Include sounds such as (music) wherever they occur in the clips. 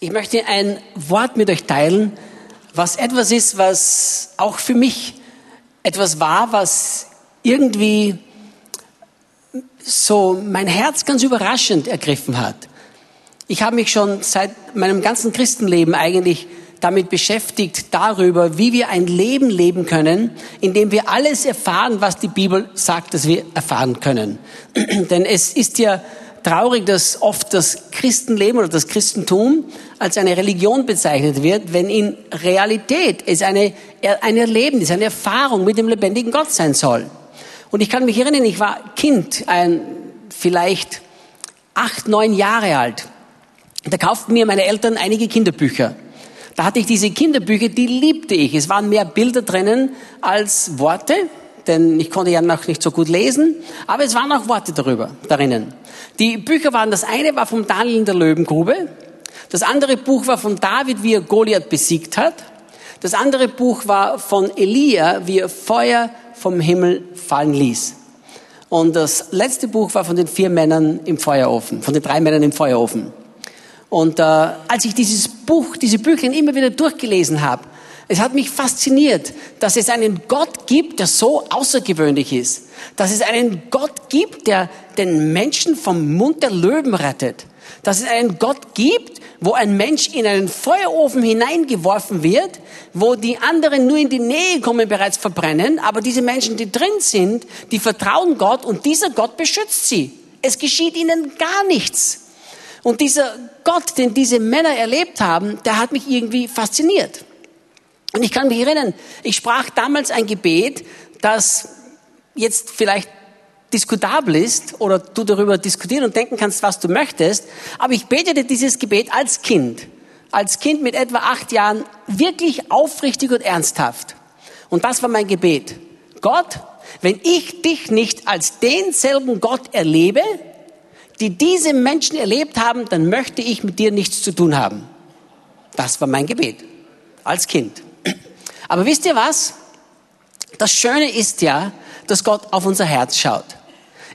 Ich möchte ein Wort mit euch teilen, was etwas ist, was auch für mich etwas war, was irgendwie so mein Herz ganz überraschend ergriffen hat. Ich habe mich schon seit meinem ganzen Christenleben eigentlich damit beschäftigt, darüber, wie wir ein Leben leben können, in dem wir alles erfahren, was die Bibel sagt, dass wir erfahren können. (clears throat) Denn es ist ja traurig, dass oft das Christenleben oder das Christentum als eine Religion bezeichnet wird, wenn in Realität es eine, ein Erlebnis, eine Erfahrung mit dem lebendigen Gott sein soll. Und ich kann mich erinnern, ich war Kind, ein, vielleicht acht, neun Jahre alt. Da kauften mir meine Eltern einige Kinderbücher. Da hatte ich diese Kinderbücher, die liebte ich. Es waren mehr Bilder drinnen als Worte, denn ich konnte ja noch nicht so gut lesen, aber es waren auch Worte darüber, darinnen. Die Bücher waren, das eine war vom Daniel in der Löwengrube, das andere Buch war von David, wie er Goliath besiegt hat, das andere Buch war von Elia, wie er Feuer vom Himmel fallen ließ. Und das letzte Buch war von den vier Männern im Feuerofen, von den drei Männern im Feuerofen. Und äh, als ich dieses Buch, diese Büchlein immer wieder durchgelesen habe, es hat mich fasziniert, dass es einen Gott gibt, der so außergewöhnlich ist. Dass es einen Gott gibt, der den Menschen vom Mund der Löwen rettet. Dass es einen Gott gibt, wo ein Mensch in einen Feuerofen hineingeworfen wird, wo die anderen nur in die Nähe kommen, bereits verbrennen, aber diese Menschen, die drin sind, die vertrauen Gott und dieser Gott beschützt sie. Es geschieht ihnen gar nichts. Und dieser Gott, den diese Männer erlebt haben, der hat mich irgendwie fasziniert. Und ich kann mich erinnern, ich sprach damals ein Gebet, das jetzt vielleicht diskutabel ist oder du darüber diskutieren und denken kannst, was du möchtest. Aber ich betete dieses Gebet als Kind, als Kind mit etwa acht Jahren wirklich aufrichtig und ernsthaft. Und das war mein Gebet. Gott, wenn ich dich nicht als denselben Gott erlebe, die diese Menschen erlebt haben, dann möchte ich mit dir nichts zu tun haben. Das war mein Gebet als Kind. Aber wisst ihr was? Das Schöne ist ja, dass Gott auf unser Herz schaut.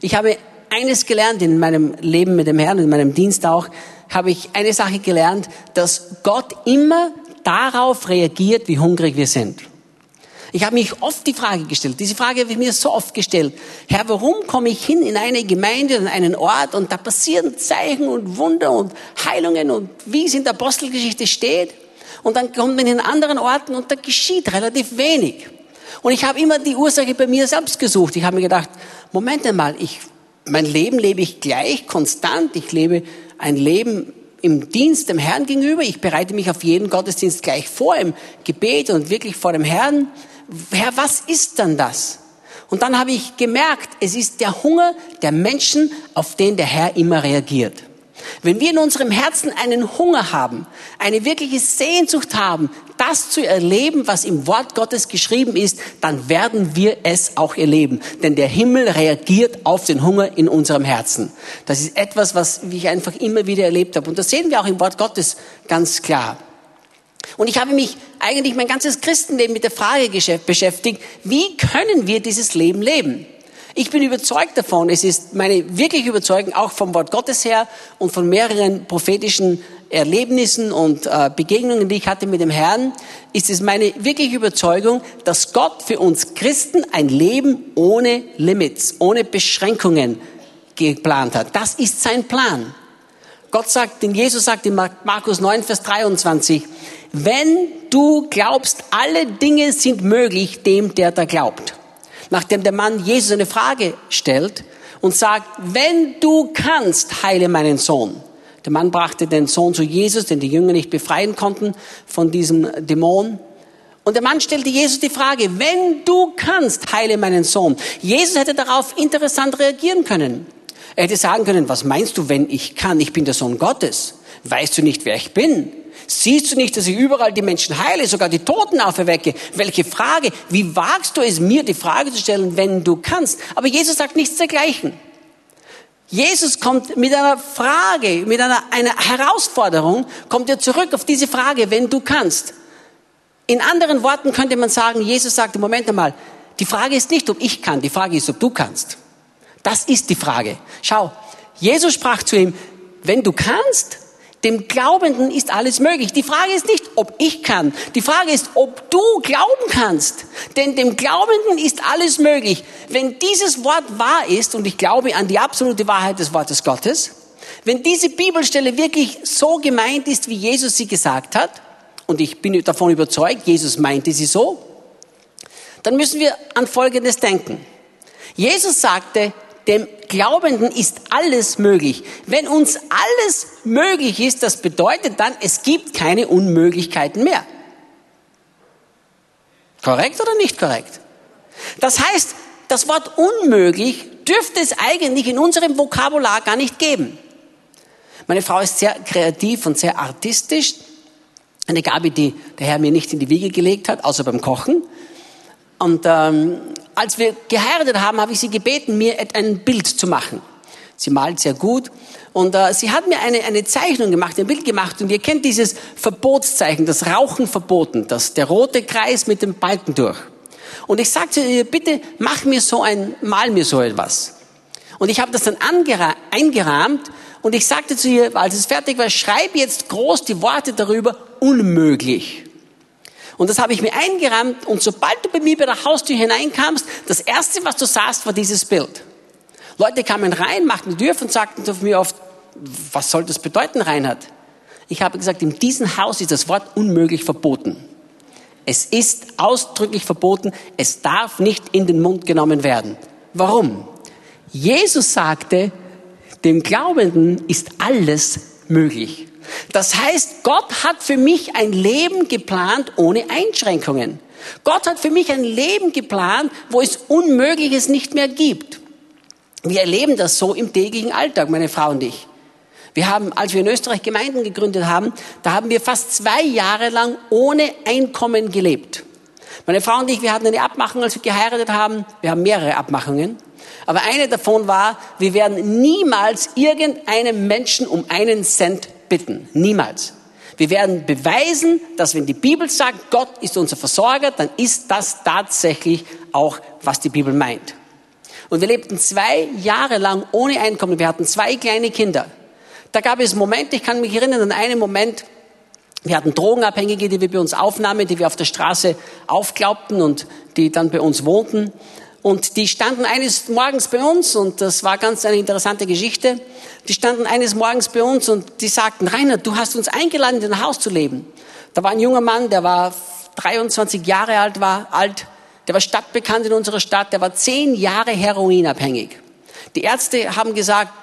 Ich habe eines gelernt in meinem Leben mit dem Herrn, in meinem Dienst auch, habe ich eine Sache gelernt, dass Gott immer darauf reagiert, wie hungrig wir sind. Ich habe mich oft die Frage gestellt, diese Frage habe ich mir so oft gestellt, Herr, warum komme ich hin in eine Gemeinde, in einen Ort und da passieren Zeichen und Wunder und Heilungen und wie es in der Apostelgeschichte steht und dann kommt man in anderen Orten und da geschieht relativ wenig. Und ich habe immer die Ursache bei mir selbst gesucht. Ich habe mir gedacht, Moment einmal, ich, mein Leben lebe ich gleich, konstant. Ich lebe ein Leben im Dienst dem Herrn gegenüber. Ich bereite mich auf jeden Gottesdienst gleich vor, im Gebet und wirklich vor dem Herrn. Herr, was ist dann das? Und dann habe ich gemerkt, es ist der Hunger der Menschen, auf den der Herr immer reagiert. Wenn wir in unserem Herzen einen Hunger haben, eine wirkliche Sehnsucht haben, das zu erleben, was im Wort Gottes geschrieben ist, dann werden wir es auch erleben. Denn der Himmel reagiert auf den Hunger in unserem Herzen. Das ist etwas, was ich einfach immer wieder erlebt habe. Und das sehen wir auch im Wort Gottes ganz klar. Und ich habe mich eigentlich mein ganzes Christenleben mit der Frage beschäftigt, wie können wir dieses Leben leben? Ich bin überzeugt davon, es ist meine wirkliche Überzeugung auch vom Wort Gottes her und von mehreren prophetischen Erlebnissen und äh, Begegnungen, die ich hatte mit dem Herrn, ist es meine wirkliche Überzeugung, dass Gott für uns Christen ein Leben ohne Limits, ohne Beschränkungen geplant hat. Das ist sein Plan. Gott sagt, denn Jesus sagt in Markus 9, Vers 23, wenn du glaubst, alle Dinge sind möglich dem, der da glaubt nachdem der Mann Jesus eine Frage stellt und sagt, wenn du kannst, heile meinen Sohn. Der Mann brachte den Sohn zu Jesus, den die Jünger nicht befreien konnten von diesem Dämon. Und der Mann stellte Jesus die Frage, wenn du kannst, heile meinen Sohn. Jesus hätte darauf interessant reagieren können. Er hätte sagen können, was meinst du, wenn ich kann? Ich bin der Sohn Gottes. Weißt du nicht, wer ich bin? Siehst du nicht, dass ich überall die Menschen heile, sogar die Toten auferwecke? Welche Frage? Wie wagst du es mir, die Frage zu stellen, wenn du kannst? Aber Jesus sagt nichts dergleichen. Jesus kommt mit einer Frage, mit einer, einer Herausforderung, kommt er zurück auf diese Frage, wenn du kannst. In anderen Worten könnte man sagen, Jesus sagte, Moment einmal, die Frage ist nicht, ob ich kann, die Frage ist, ob du kannst. Das ist die Frage. Schau, Jesus sprach zu ihm, wenn du kannst, Dem Glaubenden ist alles möglich. Die Frage ist nicht, ob ich kann. Die Frage ist, ob du glauben kannst. Denn dem Glaubenden ist alles möglich. Wenn dieses Wort wahr ist, und ich glaube an die absolute Wahrheit des Wortes Gottes, wenn diese Bibelstelle wirklich so gemeint ist, wie Jesus sie gesagt hat, und ich bin davon überzeugt, Jesus meinte sie so, dann müssen wir an Folgendes denken. Jesus sagte, dem Glaubenden ist alles möglich. Wenn uns alles möglich ist, das bedeutet dann, es gibt keine Unmöglichkeiten mehr. Korrekt oder nicht korrekt? Das heißt, das Wort unmöglich dürfte es eigentlich in unserem Vokabular gar nicht geben. Meine Frau ist sehr kreativ und sehr artistisch. Eine Gabe, die der Herr mir nicht in die Wiege gelegt hat, außer beim Kochen. Und ähm, als wir geheiratet haben, habe ich sie gebeten, mir ein Bild zu machen. Sie malt sehr gut und äh, sie hat mir eine, eine Zeichnung gemacht, ein Bild gemacht und ihr kennt dieses Verbotszeichen, das Rauchen verboten, das, der rote Kreis mit dem Balken durch. Und ich sagte ihr, bitte mach mir so ein, mal mir so etwas. Und ich habe das dann eingerahmt und ich sagte zu ihr, als es fertig war, schreib jetzt groß die Worte darüber, unmöglich. Und das habe ich mir eingerahmt und sobald du bei mir bei der Haustür hineinkamst, das erste, was du sahst, war dieses Bild. Leute kamen rein, machten die Tür und sagten zu mir oft, was soll das bedeuten, Reinhard? Ich habe gesagt, in diesem Haus ist das Wort unmöglich verboten. Es ist ausdrücklich verboten, es darf nicht in den Mund genommen werden. Warum? Jesus sagte, dem Glaubenden ist alles möglich. Das heißt, Gott hat für mich ein Leben geplant ohne Einschränkungen. Gott hat für mich ein Leben geplant, wo es Unmögliches nicht mehr gibt. Wir erleben das so im täglichen Alltag, meine Frau und ich. Wir haben, als wir in Österreich Gemeinden gegründet haben, da haben wir fast zwei Jahre lang ohne Einkommen gelebt. Meine Frau und ich, wir hatten eine Abmachung, als wir geheiratet haben. Wir haben mehrere Abmachungen. Aber eine davon war, wir werden niemals irgendeinem Menschen um einen Cent bitten. Niemals. Wir werden beweisen, dass wenn die Bibel sagt, Gott ist unser Versorger, dann ist das tatsächlich auch, was die Bibel meint. Und wir lebten zwei Jahre lang ohne Einkommen. Wir hatten zwei kleine Kinder. Da gab es Momente, ich kann mich erinnern an einen Moment, wir hatten Drogenabhängige, die wir bei uns aufnahmen, die wir auf der Straße aufglaubten und die dann bei uns wohnten. Und die standen eines Morgens bei uns und das war ganz eine interessante Geschichte. Die standen eines Morgens bei uns und die sagten, Rainer, du hast uns eingeladen, in dein Haus zu leben. Da war ein junger Mann, der war 23 Jahre alt, war alt, der war stadtbekannt in unserer Stadt, der war zehn Jahre heroinabhängig. Die Ärzte haben gesagt,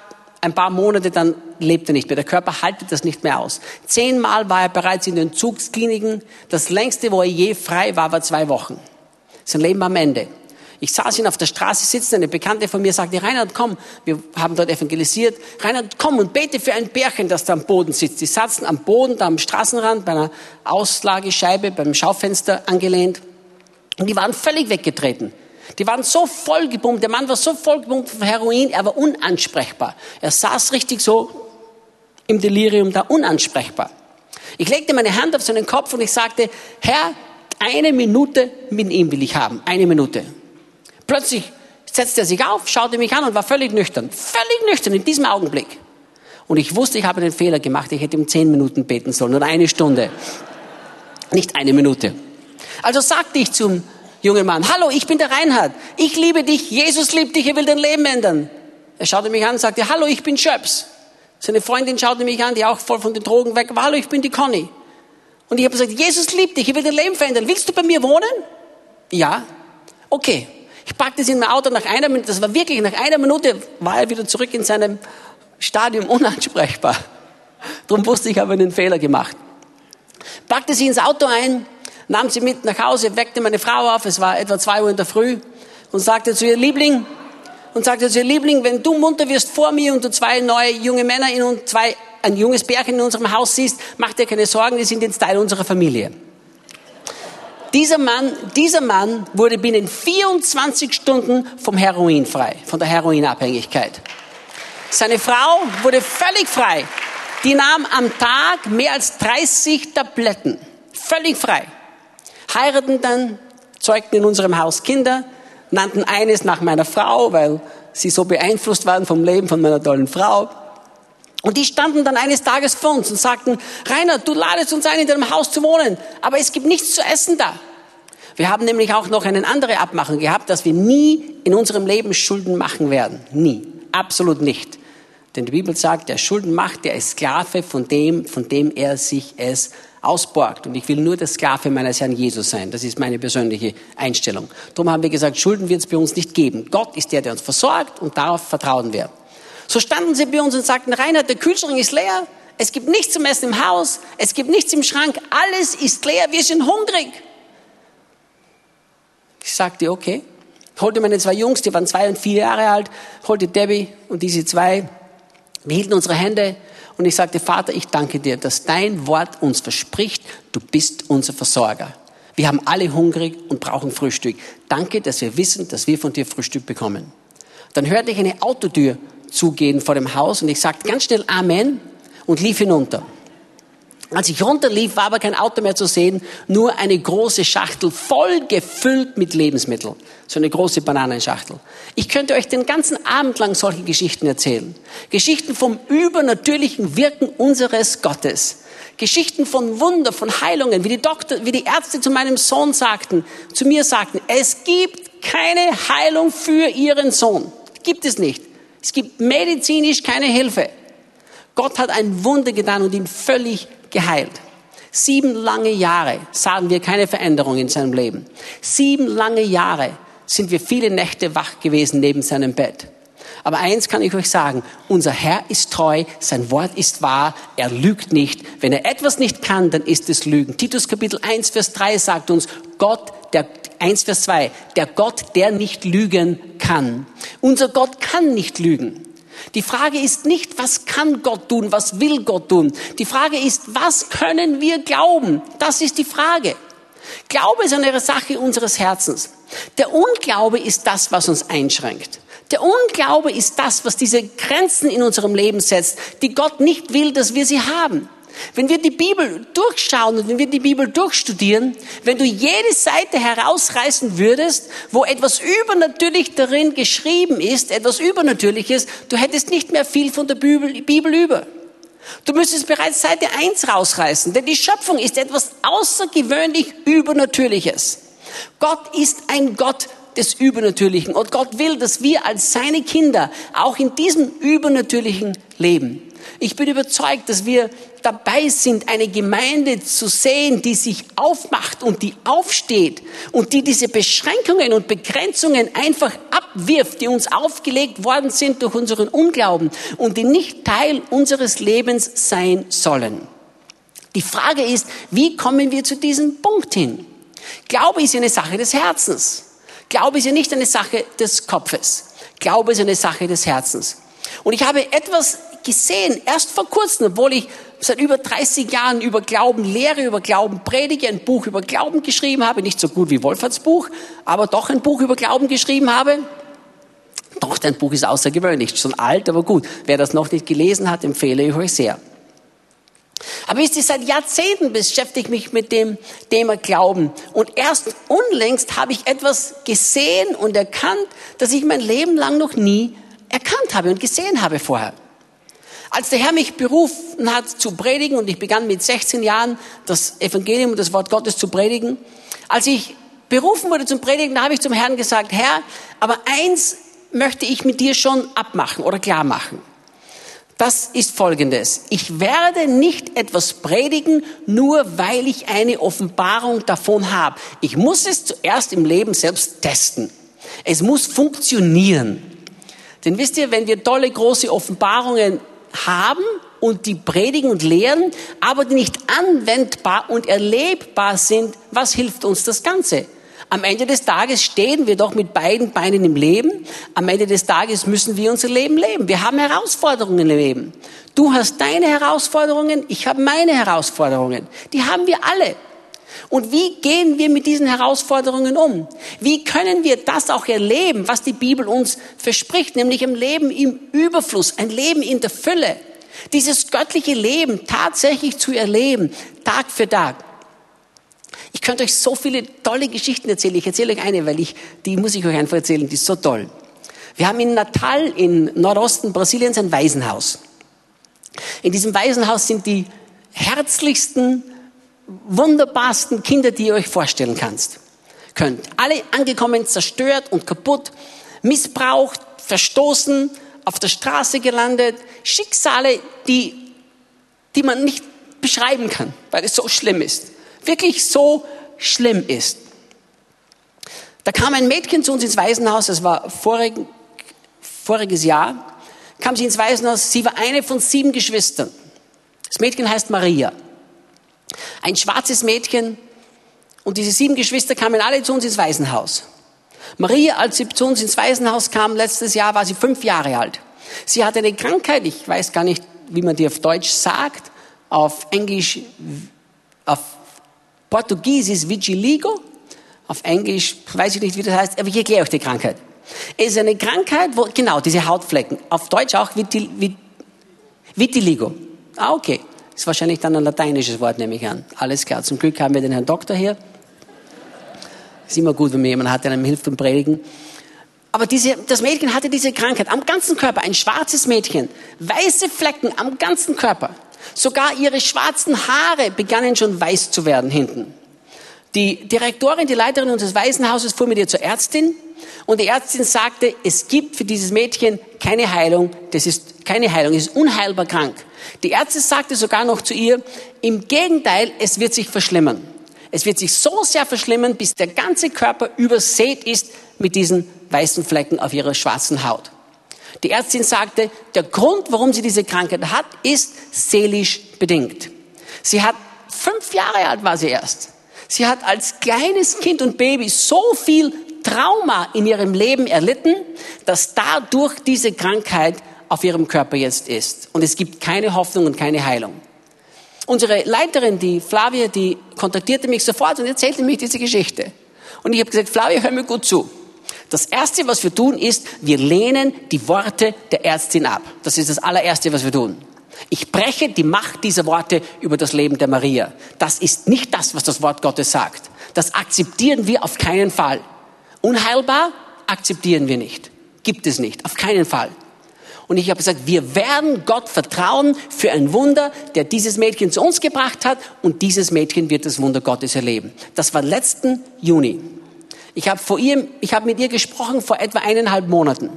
ein paar Monate, dann lebt er nicht mehr. Der Körper haltet das nicht mehr aus. Zehnmal war er bereits in den Zugskliniken. Das längste, wo er je frei war, war zwei Wochen. Sein Leben am Ende. Ich saß ihn auf der Straße sitzen, eine Bekannte von mir sagte, Reinhard, komm, wir haben dort evangelisiert. Reinhard, komm und bete für ein Bärchen, das da am Boden sitzt. Die saßen am Boden, da am Straßenrand, bei einer Auslagescheibe, beim Schaufenster angelehnt. Und die waren völlig weggetreten. Die waren so vollgepumpt, der Mann war so vollgepumpt von Heroin, er war unansprechbar. Er saß richtig so im Delirium da, unansprechbar. Ich legte meine Hand auf seinen Kopf und ich sagte, Herr, eine Minute mit ihm will ich haben. Eine Minute. Plötzlich setzte er sich auf, schaute mich an und war völlig nüchtern. Völlig nüchtern in diesem Augenblick. Und ich wusste, ich habe einen Fehler gemacht. Ich hätte ihm zehn Minuten beten sollen oder eine Stunde. Nicht eine Minute. Also sagte ich zum jungen Mann, hallo, ich bin der Reinhard. Ich liebe dich. Jesus liebt dich. Er will dein Leben ändern. Er schaute mich an und sagte, hallo, ich bin Schöps. Seine Freundin schaute mich an, die auch voll von den Drogen weg war. Hallo, ich bin die Conny. Und ich habe gesagt, Jesus liebt dich. Er will dein Leben verändern. Willst du bei mir wohnen? Ja. Okay. Ich packte sie in mein Auto nach einer Minute, das war wirklich, nach einer Minute war er wieder zurück in seinem Stadium unansprechbar. Darum wusste ich, habe einen Fehler gemacht. Packte sie ins Auto ein, nahm sie mit nach Hause, weckte meine Frau auf, es war etwa zwei Uhr in der Früh und sagte zu ihr Liebling, und sagte zu ihr Liebling, wenn du munter wirst vor mir und du zwei neue junge Männer in und zwei, ein junges Bärchen in unserem Haus siehst, mach dir keine Sorgen, die sind jetzt Teil unserer Familie. Dieser Mann, dieser Mann wurde binnen 24 Stunden vom Heroin frei, von der Heroinabhängigkeit. Seine Frau wurde völlig frei. Die nahm am Tag mehr als 30 Tabletten. Völlig frei. Heiraten dann, zeugten in unserem Haus Kinder, nannten eines nach meiner Frau, weil sie so beeinflusst waren vom Leben von meiner tollen Frau. Und die standen dann eines Tages vor uns und sagten, Rainer, du ladest uns ein, in deinem Haus zu wohnen, aber es gibt nichts zu essen da. Wir haben nämlich auch noch eine andere Abmachung gehabt, dass wir nie in unserem Leben Schulden machen werden. Nie. Absolut nicht. Denn die Bibel sagt, der Schulden macht, der ist Sklave von dem, von dem er sich es ausborgt. Und ich will nur der Sklave meines Herrn Jesus sein. Das ist meine persönliche Einstellung. Darum haben wir gesagt, Schulden wird es bei uns nicht geben. Gott ist der, der uns versorgt und darauf vertrauen wir. So standen sie bei uns und sagten, Reinhard, der Kühlschrank ist leer. Es gibt nichts zum Essen im Haus. Es gibt nichts im Schrank. Alles ist leer. Wir sind hungrig. Ich sagte, okay. Holte meine zwei Jungs, die waren zwei und vier Jahre alt, holte Debbie und diese zwei. Wir hielten unsere Hände und ich sagte, Vater, ich danke dir, dass dein Wort uns verspricht, du bist unser Versorger. Wir haben alle hungrig und brauchen Frühstück. Danke, dass wir wissen, dass wir von dir Frühstück bekommen. Dann hörte ich eine Autotür zugehen vor dem Haus und ich sagte ganz schnell Amen und lief hinunter. Als ich runterlief, war aber kein Auto mehr zu sehen, nur eine große Schachtel voll gefüllt mit Lebensmitteln. So eine große Bananenschachtel. Ich könnte euch den ganzen Abend lang solche Geschichten erzählen. Geschichten vom übernatürlichen Wirken unseres Gottes. Geschichten von Wunder, von Heilungen, wie die Doktor, wie die Ärzte zu meinem Sohn sagten, zu mir sagten, es gibt keine Heilung für ihren Sohn. Gibt es nicht. Es gibt medizinisch keine Hilfe. Gott hat ein Wunder getan und ihn völlig geheilt. Sieben lange Jahre sahen wir keine Veränderung in seinem Leben. Sieben lange Jahre sind wir viele Nächte wach gewesen neben seinem Bett. Aber eins kann ich euch sagen, unser Herr ist treu, sein Wort ist wahr, er lügt nicht. Wenn er etwas nicht kann, dann ist es Lügen. Titus Kapitel 1, Vers 3 sagt uns, Gott, der 1, Vers 2, der Gott, der nicht lügen kann. Unser Gott kann nicht lügen. Die Frage ist nicht, was kann Gott tun, was will Gott tun. Die Frage ist, was können wir glauben? Das ist die Frage. Glaube ist eine Sache unseres Herzens. Der Unglaube ist das, was uns einschränkt. Der Unglaube ist das, was diese Grenzen in unserem Leben setzt, die Gott nicht will, dass wir sie haben. Wenn wir die Bibel durchschauen und wenn wir die Bibel durchstudieren, wenn du jede Seite herausreißen würdest, wo etwas übernatürlich darin geschrieben ist, etwas Übernatürliches, du hättest nicht mehr viel von der Bibel, Bibel über. Du müsstest bereits Seite 1 rausreißen, denn die Schöpfung ist etwas außergewöhnlich Übernatürliches. Gott ist ein Gott des Übernatürlichen und Gott will, dass wir als seine Kinder auch in diesem Übernatürlichen leben. Ich bin überzeugt, dass wir dabei sind, eine Gemeinde zu sehen, die sich aufmacht und die aufsteht und die diese Beschränkungen und Begrenzungen einfach abwirft, die uns aufgelegt worden sind durch unseren Unglauben und die nicht Teil unseres Lebens sein sollen. Die Frage ist, wie kommen wir zu diesem Punkt hin? Glaube ist eine Sache des Herzens. Glaube ist ja nicht eine Sache des Kopfes. Glaube ist eine Sache des Herzens. Und ich habe etwas gesehen, erst vor kurzem, obwohl ich seit über 30 Jahren über Glauben lehre, über Glauben predige, ein Buch über Glauben geschrieben habe, nicht so gut wie Wolferts Buch, aber doch ein Buch über Glauben geschrieben habe. Doch, dein Buch ist außergewöhnlich, schon alt, aber gut. Wer das noch nicht gelesen hat, empfehle ich euch sehr. Aber wisst ihr, seit Jahrzehnten beschäftige ich mich mit dem Thema Glauben. Und erst unlängst habe ich etwas gesehen und erkannt, das ich mein Leben lang noch nie erkannt habe und gesehen habe vorher. Als der Herr mich berufen hat zu predigen und ich begann mit 16 Jahren das Evangelium und das Wort Gottes zu predigen, als ich berufen wurde zum Predigen, da habe ich zum Herrn gesagt, Herr, aber eins möchte ich mit dir schon abmachen oder klar machen. Das ist folgendes. Ich werde nicht etwas predigen, nur weil ich eine Offenbarung davon habe. Ich muss es zuerst im Leben selbst testen. Es muss funktionieren. Denn wisst ihr, wenn wir tolle große Offenbarungen haben und die predigen und lehren, aber die nicht anwendbar und erlebbar sind, was hilft uns das Ganze? Am Ende des Tages stehen wir doch mit beiden Beinen im Leben. Am Ende des Tages müssen wir unser Leben leben. Wir haben Herausforderungen im Leben. Du hast deine Herausforderungen, ich habe meine Herausforderungen. Die haben wir alle. Und wie gehen wir mit diesen Herausforderungen um? Wie können wir das auch erleben, was die Bibel uns verspricht, nämlich ein Leben im Überfluss, ein Leben in der Fülle? Dieses göttliche Leben tatsächlich zu erleben, Tag für Tag. Ich könnte euch so viele tolle Geschichten erzählen. Ich erzähle euch eine, weil ich, die muss ich euch einfach erzählen, die ist so toll. Wir haben in Natal in Nordosten Brasiliens ein Waisenhaus. In diesem Waisenhaus sind die herzlichsten, wunderbarsten Kinder, die ihr euch vorstellen kannst, könnt. Alle angekommen, zerstört und kaputt, missbraucht, verstoßen, auf der Straße gelandet, Schicksale, die, die man nicht beschreiben kann, weil es so schlimm ist. Wirklich so schlimm ist. Da kam ein Mädchen zu uns ins Waisenhaus, das war vorig, voriges Jahr, kam sie ins Waisenhaus, sie war eine von sieben Geschwistern. Das Mädchen heißt Maria. Ein schwarzes Mädchen und diese sieben Geschwister kamen alle zu uns ins Waisenhaus. Maria, als sie zu uns ins Waisenhaus kam, letztes Jahr war sie fünf Jahre alt. Sie hatte eine Krankheit, ich weiß gar nicht, wie man die auf Deutsch sagt, auf Englisch, auf Portugiesisch Vigiligo, auf Englisch weiß ich nicht, wie das heißt, aber ich erkläre euch die Krankheit. Es ist eine Krankheit, wo, genau, diese Hautflecken, auf Deutsch auch Vitil, Vitiligo. Ah, okay. Ist wahrscheinlich dann ein lateinisches Wort, nehme ich an. Alles klar. Zum Glück haben wir den Herrn Doktor hier. Ist immer gut, wenn mir jemand hat, der einem hilft beim Predigen. Aber diese, das Mädchen hatte diese Krankheit am ganzen Körper, ein schwarzes Mädchen, weiße Flecken am ganzen Körper. Sogar ihre schwarzen Haare begannen schon weiß zu werden hinten. Die Direktorin, die Leiterin unseres Waisenhauses fuhr mit ihr zur Ärztin und die Ärztin sagte, es gibt für dieses Mädchen keine Heilung, das ist keine Heilung, es ist unheilbar krank. Die Ärztin sagte sogar noch zu ihr, im Gegenteil, es wird sich verschlimmern. Es wird sich so sehr verschlimmern, bis der ganze Körper übersät ist mit diesen weißen Flecken auf ihrer schwarzen Haut. Die Ärztin sagte, der Grund, warum sie diese Krankheit hat, ist seelisch bedingt. Sie hat fünf Jahre alt war sie erst. Sie hat als kleines Kind und Baby so viel Trauma in ihrem Leben erlitten, dass dadurch diese Krankheit auf ihrem Körper jetzt ist. Und es gibt keine Hoffnung und keine Heilung. Unsere Leiterin, die Flavia, die kontaktierte mich sofort und erzählte mir diese Geschichte. Und ich habe gesagt, Flavia, hör mir gut zu. Das Erste, was wir tun, ist, wir lehnen die Worte der Ärztin ab. Das ist das allererste, was wir tun. Ich breche die Macht dieser Worte über das Leben der Maria. Das ist nicht das, was das Wort Gottes sagt. Das akzeptieren wir auf keinen Fall. Unheilbar akzeptieren wir nicht. Gibt es nicht. Auf keinen Fall. Und ich habe gesagt, wir werden Gott vertrauen für ein Wunder, der dieses Mädchen zu uns gebracht hat. Und dieses Mädchen wird das Wunder Gottes erleben. Das war letzten Juni. Ich habe vor ihr, ich habe mit ihr gesprochen vor etwa eineinhalb Monaten.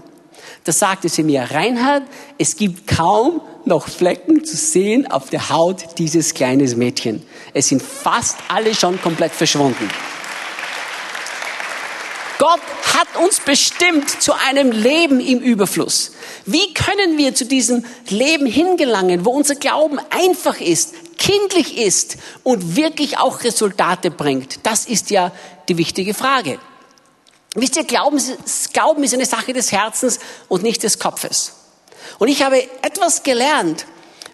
Da sagte sie mir, Reinhard, es gibt kaum noch Flecken zu sehen auf der Haut dieses kleinen Mädchen. Es sind fast alle schon komplett verschwunden. Gott hat uns bestimmt zu einem Leben im Überfluss. Wie können wir zu diesem Leben hingelangen, wo unser Glauben einfach ist, kindlich ist und wirklich auch Resultate bringt? Das ist ja die wichtige Frage. Wisst ihr, Glauben, Glauben ist eine Sache des Herzens und nicht des Kopfes. Und ich habe etwas gelernt,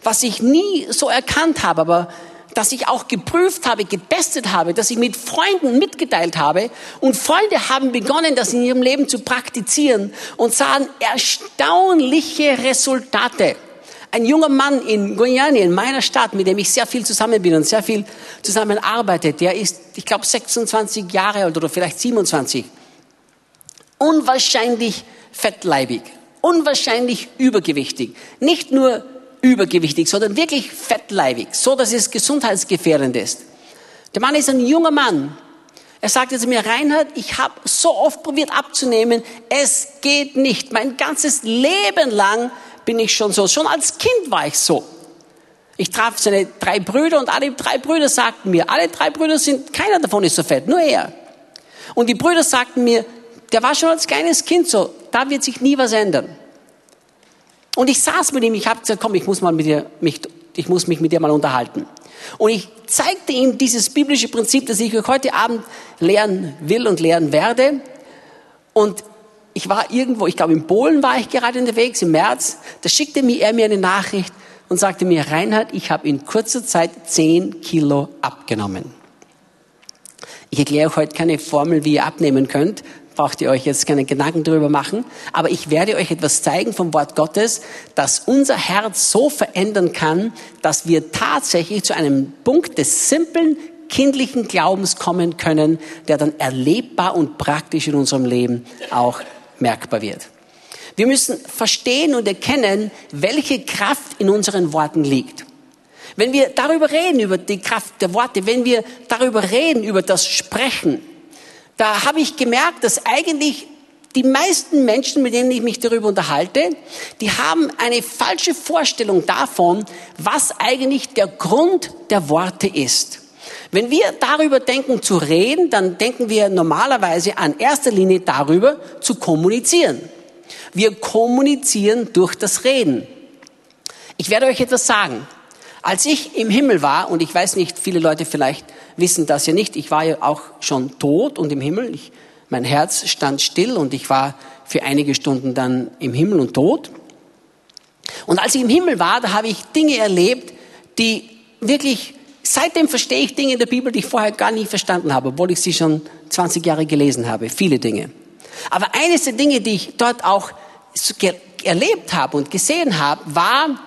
was ich nie so erkannt habe, aber dass ich auch geprüft habe, getestet habe, dass ich mit Freunden mitgeteilt habe und Freunde haben begonnen, das in ihrem Leben zu praktizieren und sahen erstaunliche Resultate. Ein junger Mann in Guyana, in meiner Stadt, mit dem ich sehr viel zusammen bin und sehr viel zusammenarbeite, der ist, ich glaube, 26 Jahre alt oder vielleicht 27. Unwahrscheinlich fettleibig, unwahrscheinlich übergewichtig. Nicht nur übergewichtig, sondern wirklich fettleibig, so dass es gesundheitsgefährdend ist. Der Mann ist ein junger Mann. Er sagte zu mir, Reinhard, ich habe so oft probiert abzunehmen, es geht nicht. Mein ganzes Leben lang bin ich schon so. Schon als Kind war ich so. Ich traf seine drei Brüder und alle drei Brüder sagten mir, alle drei Brüder sind, keiner davon ist so fett, nur er. Und die Brüder sagten mir, der war schon als kleines Kind so, da wird sich nie was ändern. Und ich saß mit ihm, ich habe gesagt, komm, ich muss, mal mit dir, mich, ich muss mich mit dir mal unterhalten. Und ich zeigte ihm dieses biblische Prinzip, das ich heute Abend lernen will und lernen werde. Und ich war irgendwo, ich glaube in Polen war ich gerade unterwegs im März, da schickte mir er mir eine Nachricht und sagte mir, Reinhard, ich habe in kurzer Zeit zehn Kilo abgenommen. Ich erkläre euch heute keine Formel, wie ihr abnehmen könnt, braucht ihr euch jetzt keine Gedanken darüber machen. Aber ich werde euch etwas zeigen vom Wort Gottes, das unser Herz so verändern kann, dass wir tatsächlich zu einem Punkt des simplen, kindlichen Glaubens kommen können, der dann erlebbar und praktisch in unserem Leben auch merkbar wird. Wir müssen verstehen und erkennen, welche Kraft in unseren Worten liegt. Wenn wir darüber reden, über die Kraft der Worte, wenn wir darüber reden, über das Sprechen, da habe ich gemerkt, dass eigentlich die meisten Menschen, mit denen ich mich darüber unterhalte, die haben eine falsche Vorstellung davon, was eigentlich der Grund der Worte ist. Wenn wir darüber denken zu reden, dann denken wir normalerweise an erster Linie darüber zu kommunizieren. Wir kommunizieren durch das Reden. Ich werde euch etwas sagen. Als ich im Himmel war, und ich weiß nicht, viele Leute vielleicht wissen das ja nicht, ich war ja auch schon tot und im Himmel. Ich mein Herz stand still und ich war für einige Stunden dann im Himmel und tot. Und als ich im Himmel war, da habe ich Dinge erlebt, die wirklich, seitdem verstehe ich Dinge in der Bibel, die ich vorher gar nicht verstanden habe, obwohl ich sie schon 20 Jahre gelesen habe, viele Dinge. Aber eines der Dinge, die ich dort auch erlebt habe und gesehen habe, war,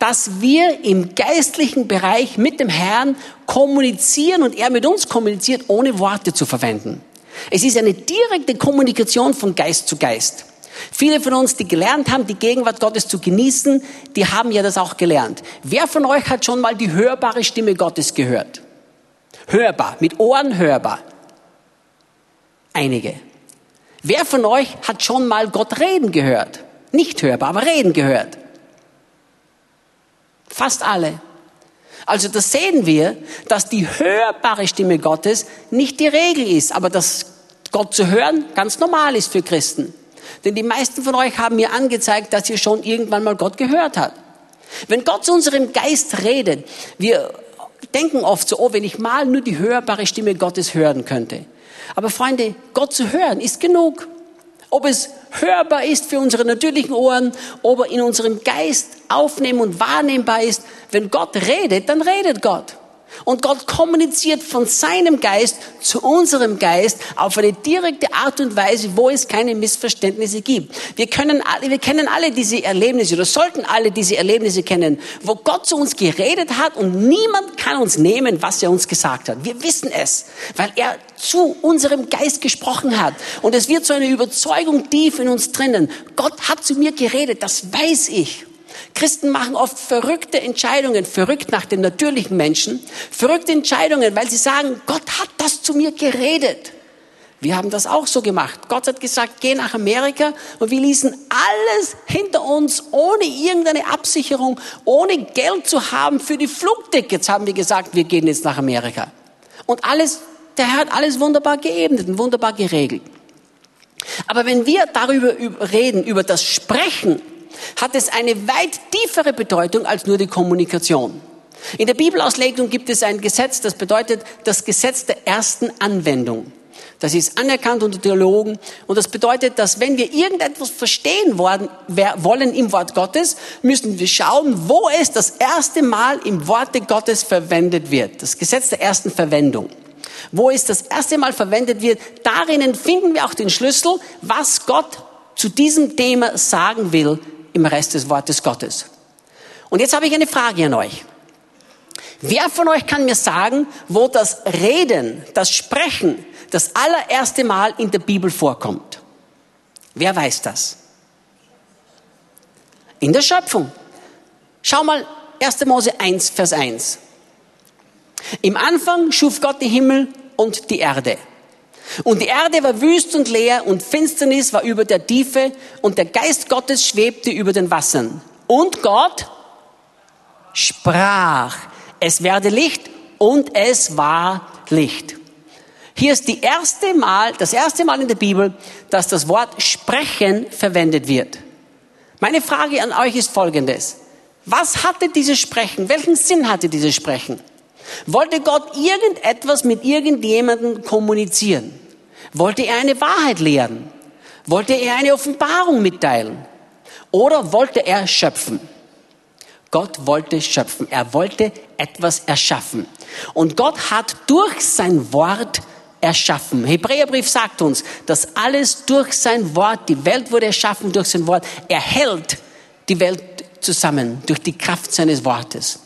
dass wir im geistlichen Bereich mit dem Herrn kommunizieren und er mit uns kommuniziert, ohne Worte zu verwenden. Es ist eine direkte Kommunikation von Geist zu Geist. Viele von uns, die gelernt haben, die Gegenwart Gottes zu genießen, die haben ja das auch gelernt. Wer von euch hat schon mal die hörbare Stimme Gottes gehört? Hörbar, mit Ohren hörbar. Einige. Wer von euch hat schon mal Gott reden gehört? Nicht hörbar, aber reden gehört. Fast alle. Also das sehen wir, dass die hörbare Stimme Gottes nicht die Regel ist, aber dass Gott zu hören ganz normal ist für Christen. Denn die meisten von euch haben mir angezeigt, dass ihr schon irgendwann mal Gott gehört habt. Wenn Gott zu unserem Geist redet, wir denken oft so, oh, wenn ich mal nur die hörbare Stimme Gottes hören könnte. Aber Freunde, Gott zu hören ist genug. Ob es hörbar ist für unsere natürlichen Ohren, ob er in unserem Geist aufnehmen und wahrnehmbar ist. Wenn Gott redet, dann redet Gott. Und Gott kommuniziert von seinem Geist zu unserem Geist auf eine direkte Art und Weise, wo es keine Missverständnisse gibt. Wir können alle, wir kennen alle diese Erlebnisse oder sollten alle diese Erlebnisse kennen, wo Gott zu uns geredet hat und niemand kann uns nehmen, was er uns gesagt hat. Wir wissen es, weil er zu unserem Geist gesprochen hat. Und es wird so eine Überzeugung tief in uns drinnen. Gott hat zu mir geredet, das weiß ich. Christen machen oft verrückte Entscheidungen, verrückt nach dem natürlichen Menschen, verrückte Entscheidungen, weil sie sagen, Gott hat das zu mir geredet. Wir haben das auch so gemacht. Gott hat gesagt, geh nach Amerika und wir ließen alles hinter uns ohne irgendeine Absicherung, ohne Geld zu haben für die Flugtickets, haben wir gesagt, wir gehen jetzt nach Amerika. Und alles, der Herr hat alles wunderbar geebnet und wunderbar geregelt. Aber wenn wir darüber reden, über das Sprechen, hat es eine weit tiefere Bedeutung als nur die Kommunikation. In der Bibelauslegung gibt es ein Gesetz, das bedeutet das Gesetz der ersten Anwendung. Das ist anerkannt unter Theologen und das bedeutet, dass wenn wir irgendetwas verstehen wollen im Wort Gottes, müssen wir schauen, wo es das erste Mal im Worte Gottes verwendet wird. Das Gesetz der ersten Verwendung. Wo es das erste Mal verwendet wird, darin finden wir auch den Schlüssel, was Gott zu diesem Thema sagen will im Rest des Wortes Gottes. Und jetzt habe ich eine Frage an euch. Wer von euch kann mir sagen, wo das Reden, das Sprechen das allererste Mal in der Bibel vorkommt? Wer weiß das? In der Schöpfung. Schau mal 1. Mose 1, Vers 1. Im Anfang schuf Gott die Himmel und die Erde. Und die Erde war wüst und leer und Finsternis war über der Tiefe und der Geist Gottes schwebte über den Wassern. Und Gott sprach, es werde Licht und es war Licht. Hier ist die erste Mal, das erste Mal in der Bibel, dass das Wort sprechen verwendet wird. Meine Frage an euch ist folgendes. Was hatte dieses Sprechen? Welchen Sinn hatte dieses Sprechen? Wollte Gott irgendetwas mit irgendjemandem kommunizieren? Wollte er eine Wahrheit lehren? Wollte er eine Offenbarung mitteilen? Oder wollte er schöpfen? Gott wollte schöpfen. Er wollte etwas erschaffen. Und Gott hat durch sein Wort erschaffen. Hebräerbrief sagt uns, dass alles durch sein Wort, die Welt wurde erschaffen durch sein Wort. Er hält die Welt zusammen durch die Kraft seines Wortes.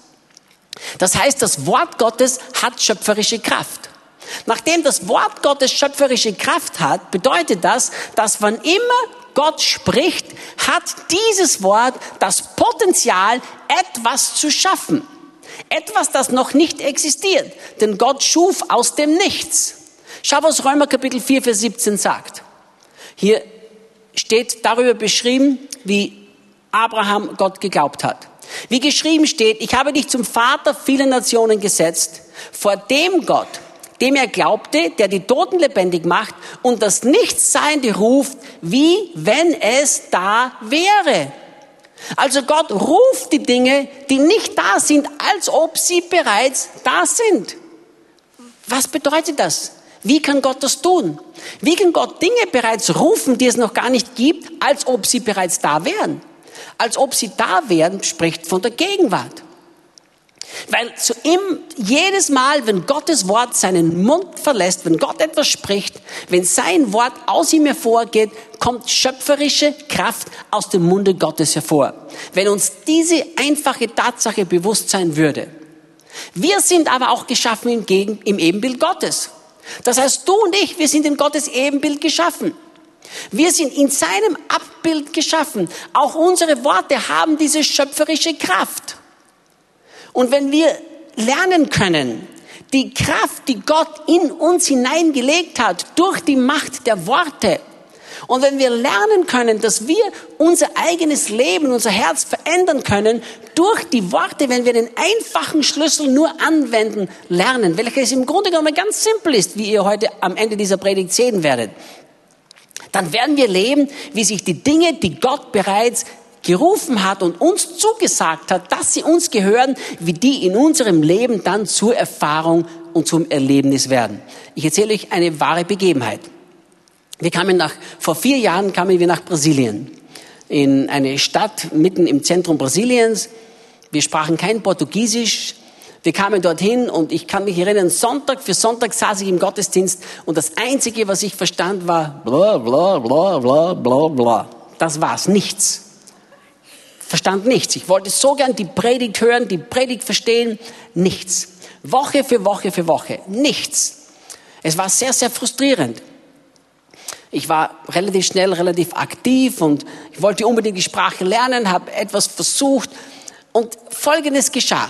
Das heißt, das Wort Gottes hat schöpferische Kraft. Nachdem das Wort Gottes schöpferische Kraft hat, bedeutet das, dass wann immer Gott spricht, hat dieses Wort das Potenzial, etwas zu schaffen. Etwas, das noch nicht existiert. Denn Gott schuf aus dem Nichts. Schau, was Römer Kapitel 4, Vers 17 sagt. Hier steht darüber beschrieben, wie Abraham Gott geglaubt hat. Wie geschrieben steht, ich habe dich zum Vater vieler Nationen gesetzt, vor dem Gott, dem er glaubte, der die Toten lebendig macht und das Nichtsseiende ruft, wie wenn es da wäre. Also Gott ruft die Dinge, die nicht da sind, als ob sie bereits da sind. Was bedeutet das? Wie kann Gott das tun? Wie kann Gott Dinge bereits rufen, die es noch gar nicht gibt, als ob sie bereits da wären? Als ob sie da wären, spricht von der Gegenwart. Weil zu ihm jedes Mal, wenn Gottes Wort seinen Mund verlässt, wenn Gott etwas spricht, wenn sein Wort aus ihm hervorgeht, kommt schöpferische Kraft aus dem Munde Gottes hervor. Wenn uns diese einfache Tatsache bewusst sein würde. Wir sind aber auch geschaffen im, Ebenbild Gottes. Das heißt, du und ich, wir sind in Gottes Ebenbild geschaffen. Wir sind in seinem Abbild geschaffen. Auch unsere Worte haben diese schöpferische Kraft. Und wenn wir lernen können, die Kraft, die Gott in uns hineingelegt hat, durch die Macht der Worte, und wenn wir lernen können, dass wir unser eigenes Leben, unser Herz verändern können, durch die Worte, wenn wir den einfachen Schlüssel nur anwenden, lernen, welches im Grunde genommen ganz simpel ist, wie ihr heute am Ende dieser Predigt sehen werdet, dann werden wir leben, wie sich die Dinge, die Gott bereits gerufen hat und uns zugesagt hat, dass sie uns gehören, wie die in unserem Leben dann zur Erfahrung und zum Erlebnis werden. Ich erzähle euch eine wahre Begebenheit. Wir kamen nach, vor vier Jahren kamen wir nach Brasilien. In eine Stadt mitten im Zentrum Brasiliens. Wir sprachen kein Portugiesisch. Wir kamen dorthin und ich kann mich erinnern, Sonntag für Sonntag saß ich im Gottesdienst und das Einzige, was ich verstand, war bla bla bla bla bla bla. Das war's, nichts verstand nichts. Ich wollte so gern die Predigt hören, die Predigt verstehen, nichts. Woche für Woche für Woche, nichts. Es war sehr, sehr frustrierend. Ich war relativ schnell, relativ aktiv und ich wollte unbedingt die Sprache lernen, habe etwas versucht und Folgendes geschah.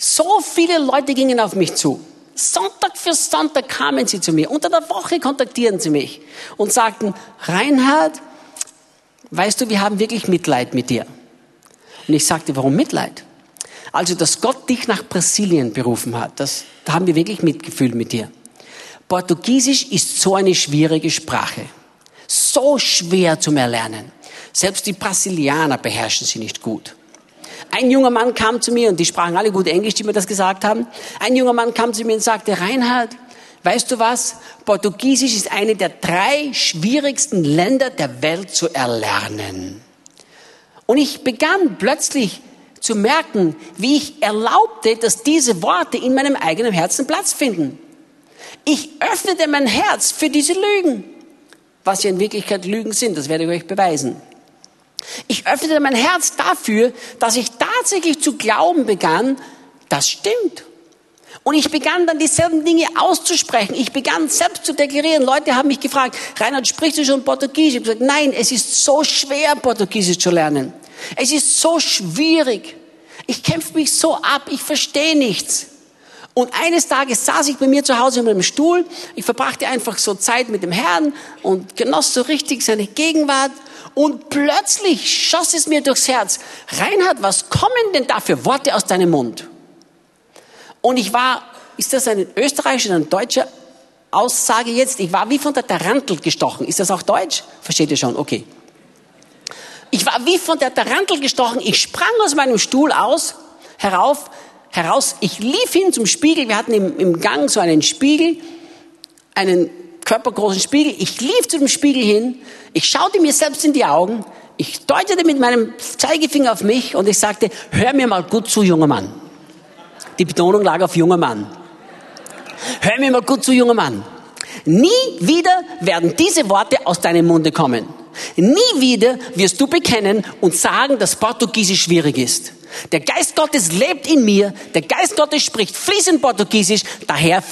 So viele Leute gingen auf mich zu. Sonntag für Sonntag kamen sie zu mir. Unter der Woche kontaktierten sie mich und sagten, Reinhard, weißt du, wir haben wirklich Mitleid mit dir. Und ich sagte, warum Mitleid? Also, dass Gott dich nach Brasilien berufen hat, das, da haben wir wirklich Mitgefühl mit dir. Portugiesisch ist so eine schwierige Sprache. So schwer zum Erlernen. Selbst die Brasilianer beherrschen sie nicht gut. Ein junger Mann kam zu mir und die sprachen alle gut Englisch, die mir das gesagt haben. Ein junger Mann kam zu mir und sagte, Reinhard, weißt du was? Portugiesisch ist eine der drei schwierigsten Länder der Welt zu erlernen. Und ich begann plötzlich zu merken, wie ich erlaubte, dass diese Worte in meinem eigenen Herzen Platz finden. Ich öffnete mein Herz für diese Lügen, was ja in Wirklichkeit Lügen sind, das werde ich euch beweisen. Ich öffnete mein Herz dafür, dass ich tatsächlich zu glauben begann, das stimmt. Und ich begann dann dieselben Dinge auszusprechen. Ich begann selbst zu deklarieren. Leute haben mich gefragt, Reinhard, sprichst du schon Portugiesisch? Ich habe gesagt, nein, es ist so schwer, Portugiesisch zu lernen. Es ist so schwierig. Ich kämpfe mich so ab, ich verstehe nichts. Und eines Tages saß ich bei mir zu Hause in meinem Stuhl. Ich verbrachte einfach so Zeit mit dem Herrn und genoss so richtig seine Gegenwart. Und plötzlich schoss es mir durchs Herz. Reinhard, was kommen denn da für Worte aus deinem Mund? Und ich war, ist das eine österreichische oder eine deutsche Aussage jetzt? Ich war wie von der Tarantel gestochen. Ist das auch deutsch? Versteht ihr schon? Okay. Ich war wie von der Tarantel gestochen. Ich sprang aus meinem Stuhl aus, herauf, heraus. Ich lief hin zum Spiegel. Wir hatten im, im Gang so einen Spiegel, einen körpergroßen Spiegel. Ich lief zu dem Spiegel hin. Ich schaute mir selbst in die Augen. Ich deutete mit meinem Zeigefinger auf mich und ich sagte, hör mir mal gut zu, junger Mann. Die Betonung lag auf junger Mann. Hör mir mal gut zu, junger Mann. Nie wieder werden diese Worte aus deinem Munde kommen. Nie wieder wirst du bekennen und sagen, dass Portugiesisch schwierig ist. Der Geist Gottes lebt in mir. Der Geist Gottes spricht fließend Portugiesisch. Daher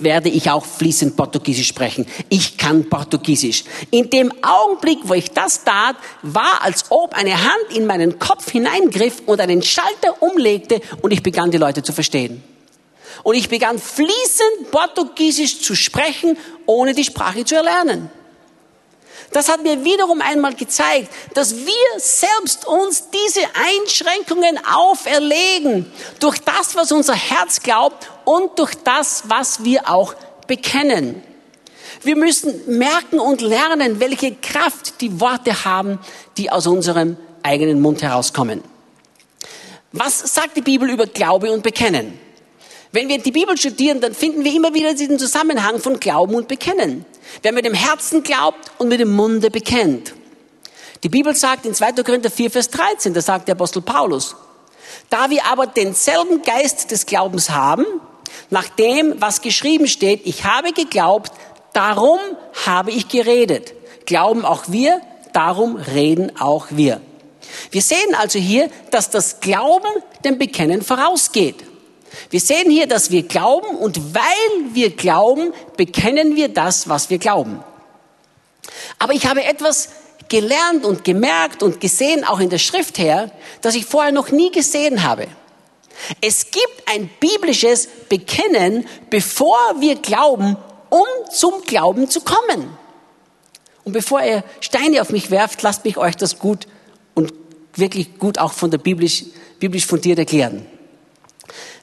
werde ich auch fließend Portugiesisch sprechen. Ich kann Portugiesisch. In dem Augenblick, wo ich das tat, war, als ob eine Hand in meinen Kopf hineingriff und einen Schalter umlegte und ich begann, die Leute zu verstehen. Und ich begann fließend Portugiesisch zu sprechen, ohne die Sprache zu erlernen. Das hat mir wiederum einmal gezeigt, dass wir selbst uns diese Einschränkungen auferlegen durch das, was unser Herz glaubt und durch das, was wir auch bekennen. Wir müssen merken und lernen, welche Kraft die Worte haben, die aus unserem eigenen Mund herauskommen. Was sagt die Bibel über Glaube und Bekennen? Wenn wir die Bibel studieren, dann finden wir immer wieder diesen Zusammenhang von Glauben und Bekennen. Wer mit dem Herzen glaubt und mit dem Munde bekennt. Die Bibel sagt in 2. Korinther 4, Vers 13, da sagt der Apostel Paulus, da wir aber denselben Geist des Glaubens haben, nach dem, was geschrieben steht, ich habe geglaubt, darum habe ich geredet. Glauben auch wir, darum reden auch wir. Wir sehen also hier, dass das Glauben dem Bekennen vorausgeht. Wir sehen hier, dass wir glauben und weil wir glauben, bekennen wir das, was wir glauben. Aber ich habe etwas gelernt und gemerkt und gesehen, auch in der Schrift her, das ich vorher noch nie gesehen habe. Es gibt ein biblisches Bekennen, bevor wir glauben, um zum Glauben zu kommen. Und bevor ihr Steine auf mich werft, lasst mich euch das gut und wirklich gut auch von der biblisch, biblisch fundiert erklären.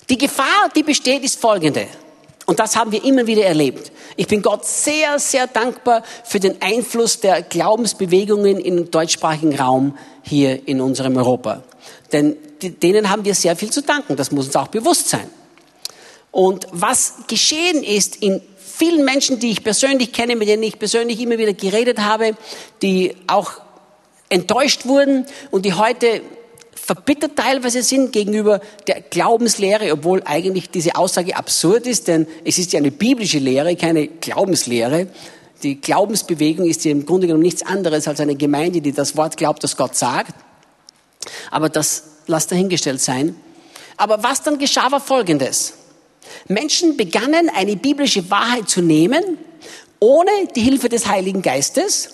Die Gefahr, die besteht, ist folgende. Und das haben wir immer wieder erlebt. Ich bin Gott sehr, sehr dankbar für den Einfluss der Glaubensbewegungen im deutschsprachigen Raum hier in unserem Europa. Denn denen haben wir sehr viel zu danken. Das muss uns auch bewusst sein. Und was geschehen ist in vielen Menschen, die ich persönlich kenne, mit denen ich persönlich immer wieder geredet habe, die auch enttäuscht wurden und die heute verbittert teilweise sind gegenüber der Glaubenslehre, obwohl eigentlich diese Aussage absurd ist, denn es ist ja eine biblische Lehre, keine Glaubenslehre. Die Glaubensbewegung ist ja im Grunde genommen nichts anderes als eine Gemeinde, die das Wort glaubt, das Gott sagt. Aber das lasst dahingestellt sein. Aber was dann geschah, war Folgendes. Menschen begannen, eine biblische Wahrheit zu nehmen, ohne die Hilfe des Heiligen Geistes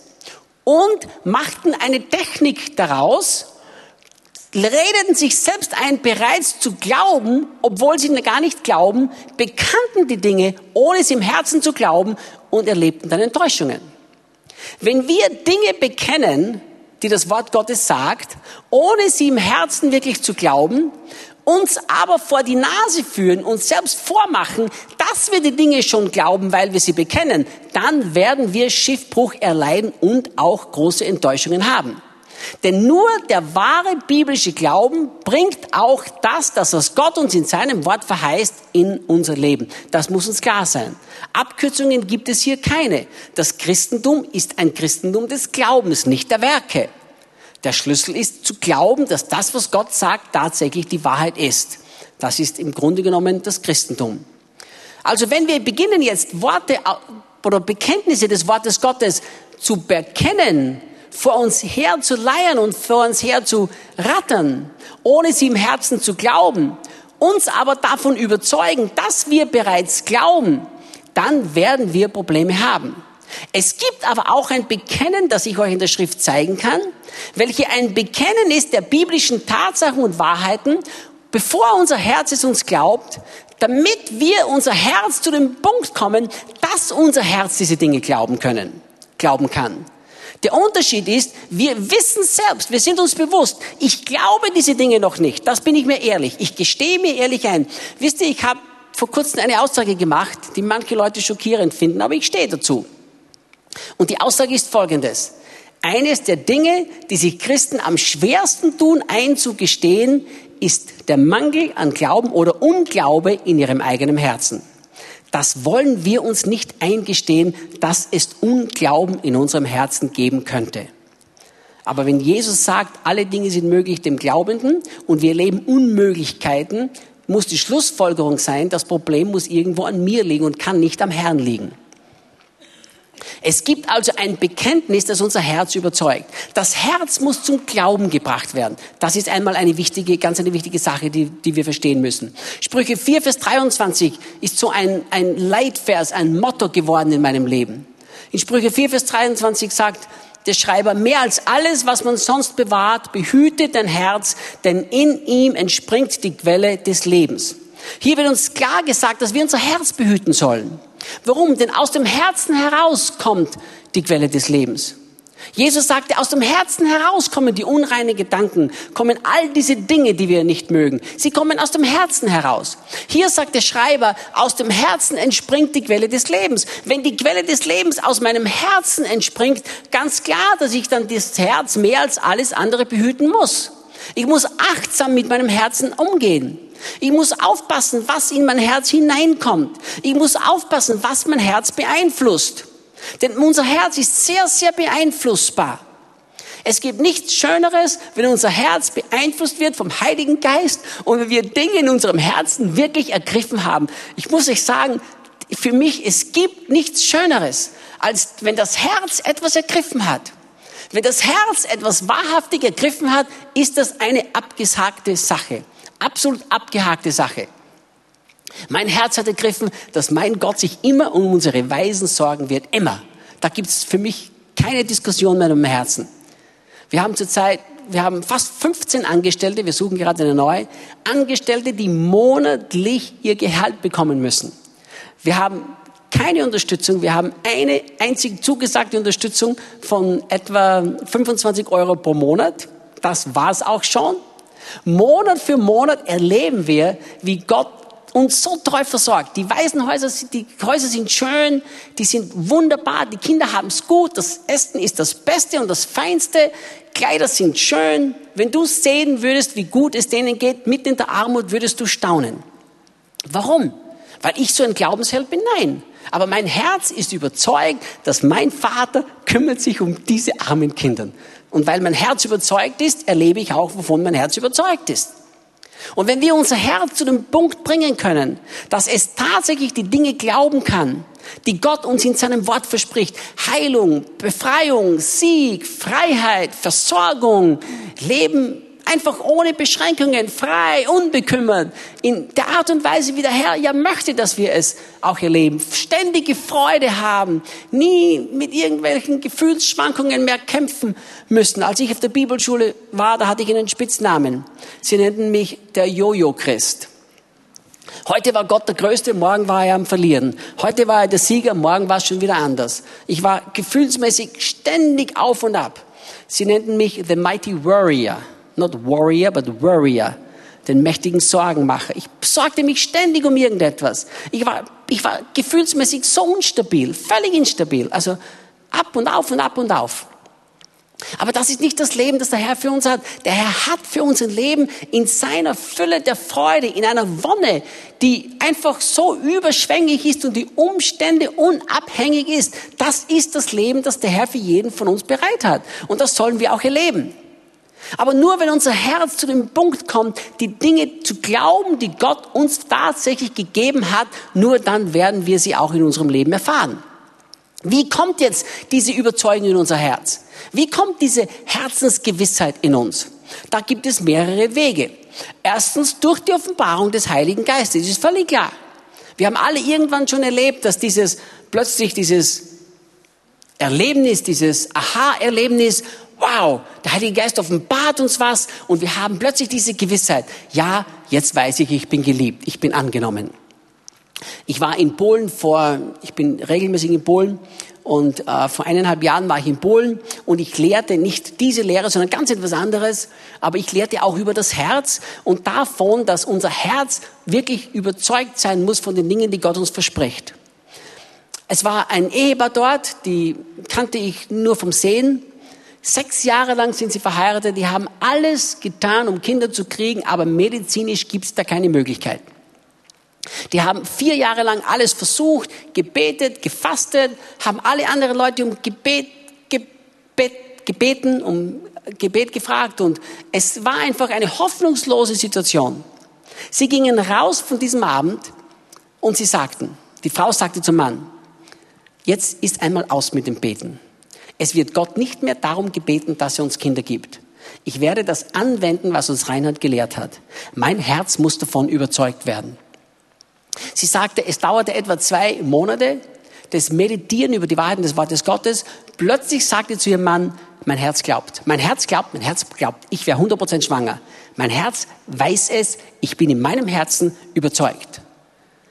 und machten eine Technik daraus, redeten sich selbst ein, bereits zu glauben, obwohl sie gar nicht glauben, bekannten die Dinge, ohne sie im Herzen zu glauben und erlebten dann Enttäuschungen. Wenn wir Dinge bekennen, die das Wort Gottes sagt, ohne sie im Herzen wirklich zu glauben, uns aber vor die Nase führen und selbst vormachen, dass wir die Dinge schon glauben, weil wir sie bekennen, dann werden wir Schiffbruch erleiden und auch große Enttäuschungen haben. Denn nur der wahre biblische Glauben bringt auch das, das was Gott uns in seinem Wort verheißt, in unser Leben. Das muss uns klar sein. Abkürzungen gibt es hier keine. Das Christentum ist ein Christentum des Glaubens, nicht der Werke. Der Schlüssel ist zu glauben, dass das, was Gott sagt, tatsächlich die Wahrheit ist. Das ist im Grunde genommen das Christentum. Also wenn wir beginnen jetzt Worte oder Bekenntnisse des Wortes Gottes zu bekennen, vor uns her zu leiern und vor uns her zu rattern, ohne sie im Herzen zu glauben, uns aber davon überzeugen, dass wir bereits glauben, dann werden wir Probleme haben. Es gibt aber auch ein Bekennen, das ich euch in der Schrift zeigen kann, welche ein Bekennen ist der biblischen Tatsachen und Wahrheiten, bevor unser Herz es uns glaubt, damit wir unser Herz zu dem Punkt kommen, dass unser Herz diese Dinge glauben können, glauben kann. Der Unterschied ist, wir wissen selbst, wir sind uns bewusst, ich glaube diese Dinge noch nicht. Das bin ich mir ehrlich. Ich gestehe mir ehrlich ein. Wisst ihr, ich habe vor kurzem eine Aussage gemacht, die manche Leute schockierend finden, aber ich stehe dazu. Und die Aussage ist folgendes. Eines der Dinge, die sich Christen am schwersten tun, einzugestehen, ist der Mangel an Glauben oder Unglaube in ihrem eigenen Herzen. Das wollen wir uns nicht eingestehen, dass es Unglauben in unserem Herzen geben könnte. Aber wenn Jesus sagt, alle Dinge sind möglich dem Glaubenden und wir leben Unmöglichkeiten, muss die Schlussfolgerung sein, das Problem muss irgendwo an mir liegen und kann nicht am Herrn liegen. Es gibt also ein Bekenntnis, das unser Herz überzeugt. Das Herz muss zum Glauben gebracht werden. Das ist einmal eine wichtige, ganz eine wichtige Sache, die, die wir verstehen müssen. Sprüche 4, Vers 23 ist so ein, ein Leitvers, ein Motto geworden in meinem Leben. In Sprüche 4, Vers 23 sagt der Schreiber, mehr als alles, was man sonst bewahrt, behüte dein Herz, denn in ihm entspringt die Quelle des Lebens. Hier wird uns klar gesagt, dass wir unser Herz behüten sollen. Warum? Denn aus dem Herzen heraus kommt die Quelle des Lebens. Jesus sagte, aus dem Herzen heraus kommen die unreinen Gedanken, kommen all diese Dinge, die wir nicht mögen. Sie kommen aus dem Herzen heraus. Hier sagt der Schreiber, aus dem Herzen entspringt die Quelle des Lebens. Wenn die Quelle des Lebens aus meinem Herzen entspringt, ganz klar, dass ich dann das Herz mehr als alles andere behüten muss. Ich muss achtsam mit meinem Herzen umgehen. Ich muss aufpassen, was in mein Herz hineinkommt. Ich muss aufpassen, was mein Herz beeinflusst. Denn unser Herz ist sehr, sehr beeinflussbar. Es gibt nichts Schöneres, wenn unser Herz beeinflusst wird vom Heiligen Geist und wenn wir Dinge in unserem Herzen wirklich ergriffen haben. Ich muss euch sagen, für mich, es gibt nichts Schöneres, als wenn das Herz etwas ergriffen hat. Wenn das Herz etwas wahrhaftig ergriffen hat, ist das eine abgesagte Sache. Absolut abgehakte Sache. Mein Herz hat ergriffen, dass mein Gott sich immer um unsere Weisen sorgen wird. Immer. Da gibt es für mich keine Diskussion mehr im Herzen. Wir haben zurzeit, wir haben fast 15 Angestellte, wir suchen gerade eine neue, Angestellte, die monatlich ihr Gehalt bekommen müssen. Wir haben keine Unterstützung. Wir haben eine einzig zugesagte Unterstützung von etwa 25 Euro pro Monat. Das war's auch schon. Monat für Monat erleben wir, wie Gott uns so treu versorgt. Die Waisenhäuser, die Häuser sind schön, die sind wunderbar, die Kinder haben es gut, das Essen ist das Beste und das Feinste, Kleider sind schön. Wenn du sehen würdest, wie gut es denen geht, mitten in der Armut, würdest du staunen. Warum? Weil ich so ein Glaubensheld bin? Nein. Aber mein Herz ist überzeugt, dass mein Vater kümmert sich um diese armen Kinder. Und weil mein Herz überzeugt ist, erlebe ich auch, wovon mein Herz überzeugt ist. Und wenn wir unser Herz zu dem Punkt bringen können, dass es tatsächlich die Dinge glauben kann, die Gott uns in seinem Wort verspricht, Heilung, Befreiung, Sieg, Freiheit, Versorgung, Leben einfach ohne Beschränkungen, frei, unbekümmert, in der Art und Weise, wie der Herr ja möchte, dass wir es auch erleben. Ständige Freude haben, nie mit irgendwelchen Gefühlsschwankungen mehr kämpfen müssen. Als ich auf der Bibelschule war, da hatte ich einen Spitznamen. Sie nannten mich der Jojo-Christ. Heute war Gott der Größte, morgen war er am Verlieren. Heute war er der Sieger, morgen war es schon wieder anders. Ich war gefühlsmäßig ständig auf und ab. Sie nannten mich The Mighty Warrior not warrior, but worrier, den mächtigen Sorgenmacher. Ich sorgte mich ständig um irgendetwas. Ich war, ich war gefühlsmäßig so unstabil, völlig instabil. Also ab und auf und ab und auf. Aber das ist nicht das Leben, das der Herr für uns hat. Der Herr hat für uns ein Leben in seiner Fülle der Freude, in einer Wonne, die einfach so überschwänglich ist und die Umstände unabhängig ist. Das ist das Leben, das der Herr für jeden von uns bereit hat. Und das sollen wir auch erleben. Aber nur wenn unser Herz zu dem Punkt kommt, die Dinge zu glauben, die Gott uns tatsächlich gegeben hat, nur dann werden wir sie auch in unserem Leben erfahren. Wie kommt jetzt diese Überzeugung in unser Herz? Wie kommt diese Herzensgewissheit in uns? Da gibt es mehrere Wege. Erstens durch die Offenbarung des Heiligen Geistes. Das ist völlig klar. Wir haben alle irgendwann schon erlebt, dass dieses plötzlich dieses Erlebnis, dieses Aha-Erlebnis, wow, der Heilige Geist offenbart uns was und wir haben plötzlich diese Gewissheit, ja, jetzt weiß ich, ich bin geliebt, ich bin angenommen. Ich war in Polen vor, ich bin regelmäßig in Polen und äh, vor eineinhalb Jahren war ich in Polen und ich lehrte nicht diese Lehre, sondern ganz etwas anderes. Aber ich lehrte auch über das Herz und davon, dass unser Herz wirklich überzeugt sein muss von den Dingen, die Gott uns verspricht. Es war ein Ehepaar dort, die kannte ich nur vom Sehen. Sechs Jahre lang sind sie verheiratet, die haben alles getan, um Kinder zu kriegen, aber medizinisch gibt es da keine Möglichkeit. Die haben vier Jahre lang alles versucht, gebetet, gefastet, haben alle anderen Leute um Gebet, Gebet, gebeten, um Gebet gefragt und es war einfach eine hoffnungslose Situation. Sie gingen raus von diesem Abend und sie sagten, die Frau sagte zum Mann, Jetzt ist einmal aus mit dem Beten. Es wird Gott nicht mehr darum gebeten, dass er uns Kinder gibt. Ich werde das anwenden, was uns Reinhard gelehrt hat. Mein Herz muss davon überzeugt werden. Sie sagte, es dauerte etwa zwei Monate, das Meditieren über die Wahrheiten des Wortes Gottes. Plötzlich sagte zu ihrem Mann, mein Herz glaubt. Mein Herz glaubt, mein Herz glaubt. Ich wäre 100% schwanger. Mein Herz weiß es. Ich bin in meinem Herzen überzeugt.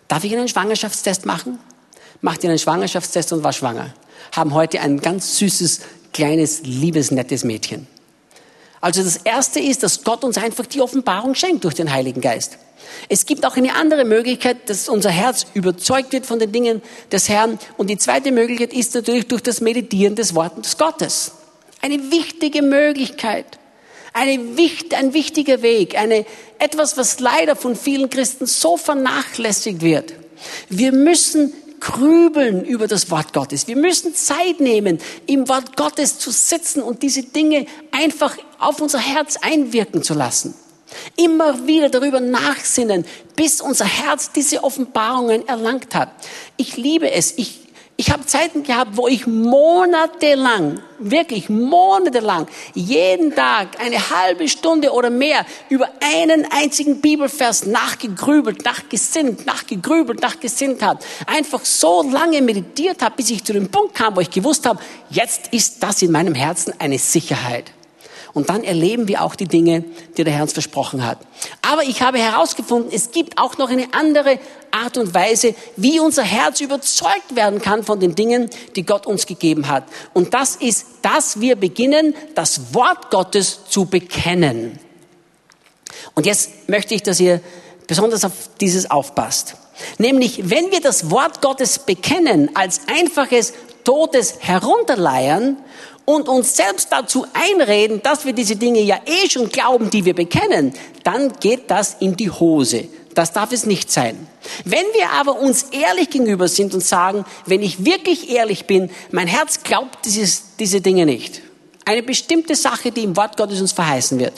Darf ich einen Schwangerschaftstest machen? Macht ihr einen Schwangerschaftstest und war schwanger. Haben heute ein ganz süßes, kleines, liebes, nettes Mädchen. Also das erste ist, dass Gott uns einfach die Offenbarung schenkt durch den Heiligen Geist. Es gibt auch eine andere Möglichkeit, dass unser Herz überzeugt wird von den Dingen des Herrn. Und die zweite Möglichkeit ist natürlich durch das Meditieren des Wortes Gottes. Eine wichtige Möglichkeit. Eine, ein wichtiger Weg. Eine, etwas, was leider von vielen Christen so vernachlässigt wird. Wir müssen grübeln über das Wort Gottes. Wir müssen Zeit nehmen, im Wort Gottes zu sitzen und diese Dinge einfach auf unser Herz einwirken zu lassen. Immer wieder darüber nachsinnen, bis unser Herz diese Offenbarungen erlangt hat. Ich liebe es. Ich ich habe Zeiten gehabt, wo ich monatelang, wirklich monatelang, jeden Tag eine halbe Stunde oder mehr über einen einzigen Bibelvers nachgegrübelt, nachgesinnt, nachgegrübelt, nachgesinnt habe. Einfach so lange meditiert habe, bis ich zu dem Punkt kam, wo ich gewusst habe, jetzt ist das in meinem Herzen eine Sicherheit. Und dann erleben wir auch die Dinge, die der Herr uns versprochen hat. Aber ich habe herausgefunden, es gibt auch noch eine andere Art und Weise, wie unser Herz überzeugt werden kann von den Dingen, die Gott uns gegeben hat. Und das ist, dass wir beginnen, das Wort Gottes zu bekennen. Und jetzt möchte ich, dass ihr besonders auf dieses aufpasst. Nämlich, wenn wir das Wort Gottes bekennen als einfaches totes Herunterleiern und uns selbst dazu einreden, dass wir diese Dinge ja eh schon glauben, die wir bekennen, dann geht das in die Hose. Das darf es nicht sein. Wenn wir aber uns ehrlich gegenüber sind und sagen, wenn ich wirklich ehrlich bin, mein Herz glaubt dieses, diese Dinge nicht. Eine bestimmte Sache, die im Wort Gottes uns verheißen wird.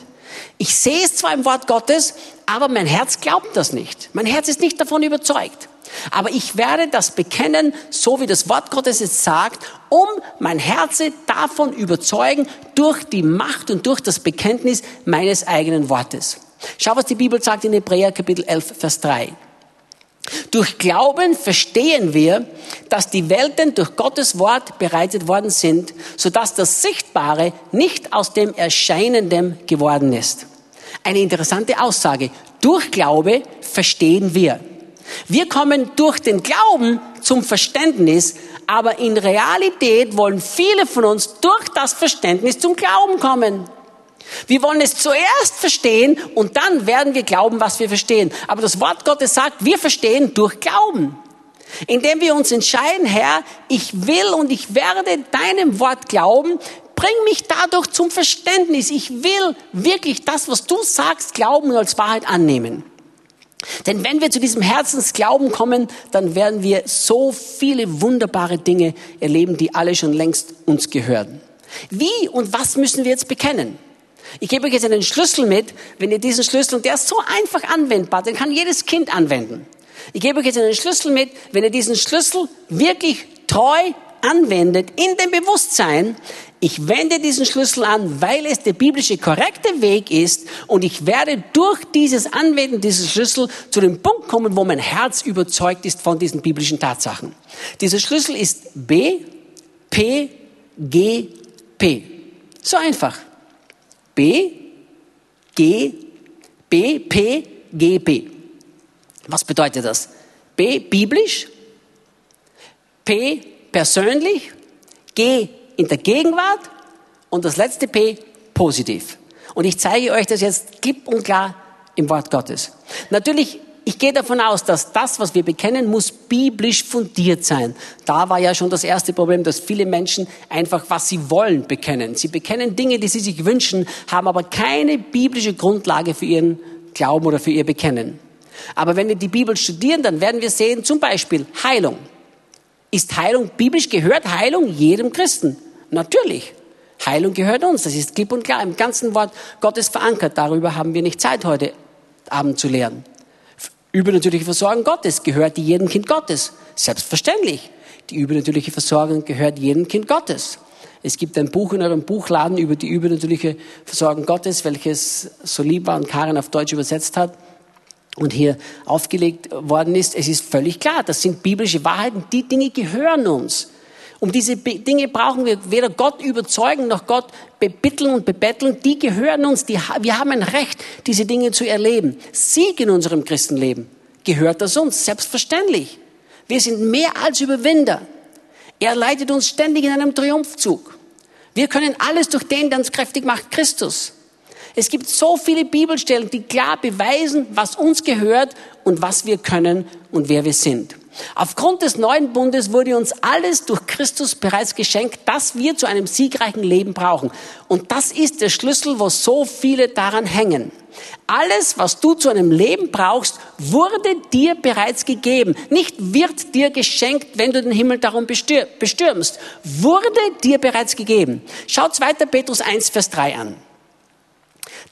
Ich sehe es zwar im Wort Gottes, aber mein Herz glaubt das nicht. Mein Herz ist nicht davon überzeugt. Aber ich werde das bekennen, so wie das Wort Gottes es sagt, um mein Herz davon überzeugen durch die Macht und durch das Bekenntnis meines eigenen Wortes. Schau, was die Bibel sagt in Hebräer Kapitel 11, Vers 3. Durch Glauben verstehen wir, dass die Welten durch Gottes Wort bereitet worden sind, sodass das Sichtbare nicht aus dem Erscheinenden geworden ist. Eine interessante Aussage. Durch Glaube verstehen wir. Wir kommen durch den Glauben zum Verständnis, aber in Realität wollen viele von uns durch das Verständnis zum Glauben kommen. Wir wollen es zuerst verstehen und dann werden wir glauben, was wir verstehen. Aber das Wort Gottes sagt, wir verstehen durch Glauben. Indem wir uns entscheiden, Herr, ich will und ich werde deinem Wort glauben, bring mich dadurch zum Verständnis. Ich will wirklich das, was du sagst, glauben und als Wahrheit annehmen. Denn wenn wir zu diesem Herzensglauben kommen, dann werden wir so viele wunderbare Dinge erleben, die alle schon längst uns gehören. Wie und was müssen wir jetzt bekennen? Ich gebe euch jetzt einen Schlüssel mit. Wenn ihr diesen Schlüssel, und der ist so einfach anwendbar, den kann jedes Kind anwenden. Ich gebe euch jetzt einen Schlüssel mit. Wenn ihr diesen Schlüssel wirklich treu anwendet, in dem Bewusstsein, ich wende diesen Schlüssel an, weil es der biblische korrekte Weg ist und ich werde durch dieses Anwenden dieses Schlüssel zu dem Punkt kommen, wo mein Herz überzeugt ist von diesen biblischen Tatsachen. Dieser Schlüssel ist B, P, G, P. So einfach. B, G, B, P, G, P. Was bedeutet das? B, biblisch, P, persönlich, G, in der Gegenwart und das letzte P positiv. Und ich zeige euch das jetzt klipp und klar im Wort Gottes. Natürlich, ich gehe davon aus, dass das, was wir bekennen, muss biblisch fundiert sein. Da war ja schon das erste Problem, dass viele Menschen einfach, was sie wollen, bekennen. Sie bekennen Dinge, die sie sich wünschen, haben aber keine biblische Grundlage für ihren Glauben oder für ihr Bekennen. Aber wenn wir die Bibel studieren, dann werden wir sehen, zum Beispiel Heilung. Ist Heilung biblisch? Gehört Heilung jedem Christen? Natürlich. Heilung gehört uns. Das ist klipp und klar im ganzen Wort Gottes verankert. Darüber haben wir nicht Zeit heute Abend zu lernen. Übernatürliche Versorgung Gottes gehört jedem Kind Gottes. Selbstverständlich. Die übernatürliche Versorgung gehört jedem Kind Gottes. Es gibt ein Buch in eurem Buchladen über die übernatürliche Versorgung Gottes, welches so lieb war und Karin auf Deutsch übersetzt hat und hier aufgelegt worden ist. Es ist völlig klar, das sind biblische Wahrheiten. Die Dinge gehören uns. Um diese Dinge brauchen wir weder Gott überzeugen noch Gott bebitteln und bebetteln. Die gehören uns. Die, wir haben ein Recht, diese Dinge zu erleben. Sieg in unserem Christenleben gehört das uns, selbstverständlich. Wir sind mehr als Überwinder. Er leitet uns ständig in einem Triumphzug. Wir können alles durch den, der uns kräftig macht, Christus. Es gibt so viele Bibelstellen, die klar beweisen, was uns gehört und was wir können und wer wir sind. Aufgrund des neuen Bundes wurde uns alles durch Christus bereits geschenkt, das wir zu einem siegreichen Leben brauchen. Und das ist der Schlüssel, wo so viele daran hängen. Alles, was du zu einem Leben brauchst, wurde dir bereits gegeben. Nicht wird dir geschenkt, wenn du den Himmel darum bestürmst. Wurde dir bereits gegeben. Schau 2. Petrus 1, Vers 3 an.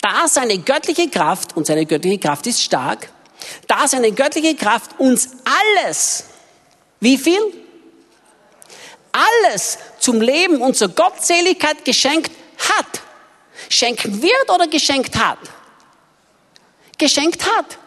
Da seine göttliche Kraft, und seine göttliche Kraft ist stark, da seine göttliche Kraft uns alles, wie viel? Alles zum Leben und zur Gottseligkeit geschenkt hat. Schenken wird oder geschenkt hat? Geschenkt hat.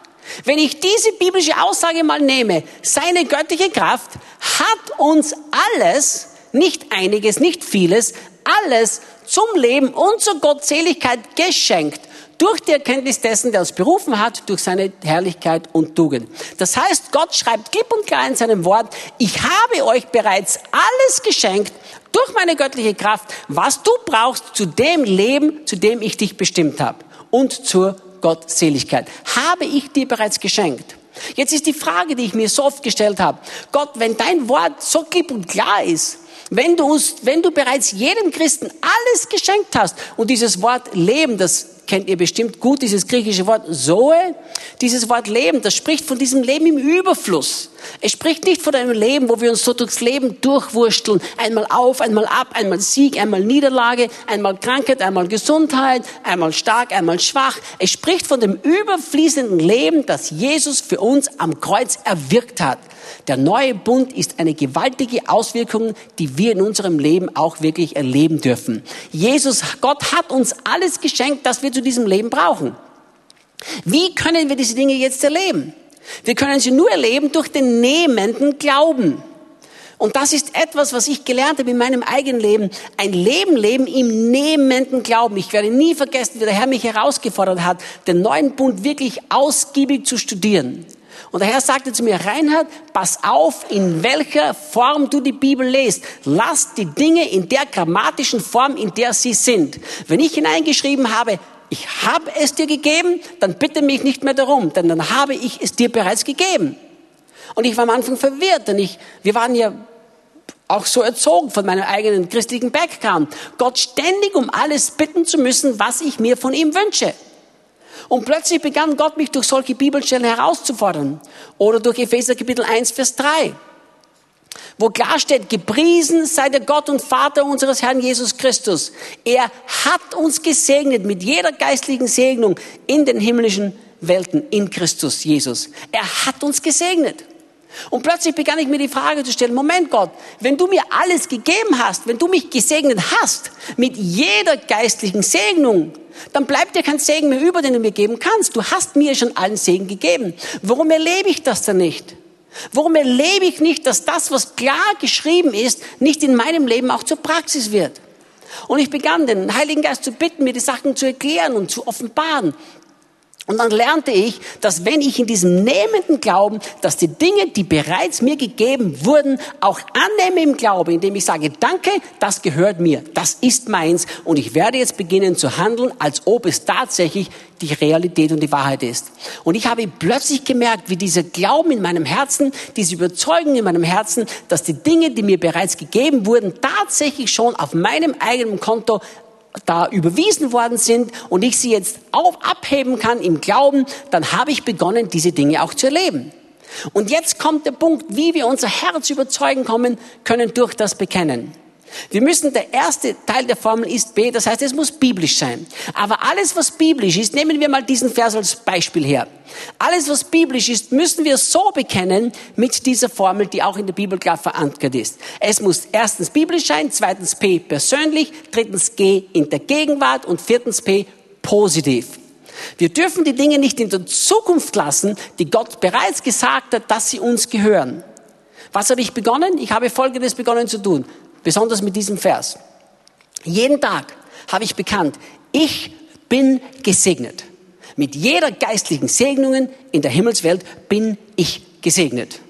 Wenn ich diese biblische Aussage mal nehme, seine göttliche Kraft hat uns alles, nicht einiges, nicht vieles, alles zum Leben und zur Gottseligkeit geschenkt durch die Erkenntnis dessen, der uns berufen hat, durch seine Herrlichkeit und Tugend. Das heißt, Gott schreibt klipp und klar in seinem Wort, ich habe euch bereits alles geschenkt durch meine göttliche Kraft, was du brauchst zu dem Leben, zu dem ich dich bestimmt habe und zur Gottseligkeit. Habe ich dir bereits geschenkt. Jetzt ist die Frage, die ich mir so oft gestellt habe. Gott, wenn dein Wort so klipp und klar ist, wenn du, wenn du bereits jedem Christen alles geschenkt hast und dieses Wort Leben, das kennt ihr bestimmt gut, dieses griechische Wort Zoe, dieses Wort Leben, das spricht von diesem Leben im Überfluss. Es spricht nicht von einem Leben, wo wir uns so durchs Leben durchwursteln, einmal auf, einmal ab, einmal Sieg, einmal Niederlage, einmal Krankheit, einmal Gesundheit, einmal stark, einmal schwach. Es spricht von dem überfließenden Leben, das Jesus für uns am Kreuz erwirkt hat. Der neue Bund ist eine gewaltige Auswirkung, die wir in unserem Leben auch wirklich erleben dürfen. Jesus, Gott hat uns alles geschenkt, das wir zu diesem Leben brauchen. Wie können wir diese Dinge jetzt erleben? Wir können sie nur erleben durch den nehmenden Glauben. Und das ist etwas, was ich gelernt habe in meinem eigenen Leben. Ein Leben leben im nehmenden Glauben. Ich werde nie vergessen, wie der Herr mich herausgefordert hat, den neuen Bund wirklich ausgiebig zu studieren. Und der Herr sagte zu mir, Reinhard, pass auf, in welcher Form du die Bibel lest. Lass die Dinge in der grammatischen Form, in der sie sind. Wenn ich hineingeschrieben habe, ich habe es dir gegeben, dann bitte mich nicht mehr darum, denn dann habe ich es dir bereits gegeben. Und ich war am Anfang verwirrt, denn ich, wir waren ja auch so erzogen von meinem eigenen christlichen Background, Gott ständig um alles bitten zu müssen, was ich mir von ihm wünsche. Und plötzlich begann Gott mich durch solche Bibelstellen herauszufordern. Oder durch Epheser Kapitel 1, Vers 3 wo klar steht, gepriesen sei der Gott und Vater unseres Herrn Jesus Christus. Er hat uns gesegnet mit jeder geistlichen Segnung in den himmlischen Welten in Christus Jesus. Er hat uns gesegnet. Und plötzlich begann ich mir die Frage zu stellen, Moment Gott, wenn du mir alles gegeben hast, wenn du mich gesegnet hast mit jeder geistlichen Segnung, dann bleibt dir kein Segen mehr über, den du mir geben kannst. Du hast mir schon allen Segen gegeben. Warum erlebe ich das dann nicht? Warum erlebe ich nicht, dass das, was klar geschrieben ist, nicht in meinem Leben auch zur Praxis wird? Und ich begann den Heiligen Geist zu bitten, mir die Sachen zu erklären und zu offenbaren. Und dann lernte ich, dass wenn ich in diesem nehmenden Glauben, dass die Dinge, die bereits mir gegeben wurden, auch annehme im Glauben, indem ich sage, danke, das gehört mir, das ist meins und ich werde jetzt beginnen zu handeln, als ob es tatsächlich die Realität und die Wahrheit ist. Und ich habe plötzlich gemerkt, wie dieser Glauben in meinem Herzen, diese Überzeugung in meinem Herzen, dass die Dinge, die mir bereits gegeben wurden, tatsächlich schon auf meinem eigenen Konto da überwiesen worden sind und ich sie jetzt auf, abheben kann im Glauben, dann habe ich begonnen, diese Dinge auch zu erleben. Und jetzt kommt der Punkt, wie wir unser Herz überzeugen kommen können durch das Bekennen. Wir müssen, der erste Teil der Formel ist B, das heißt, es muss biblisch sein. Aber alles, was biblisch ist, nehmen wir mal diesen Vers als Beispiel her. Alles, was biblisch ist, müssen wir so bekennen mit dieser Formel, die auch in der Bibel klar verankert ist. Es muss erstens biblisch sein, zweitens P persönlich, drittens G in der Gegenwart und viertens P positiv. Wir dürfen die Dinge nicht in der Zukunft lassen, die Gott bereits gesagt hat, dass sie uns gehören. Was habe ich begonnen? Ich habe Folgendes begonnen zu tun besonders mit diesem Vers. Jeden Tag habe ich bekannt, ich bin gesegnet. Mit jeder geistlichen Segnungen in der Himmelswelt bin ich gesegnet.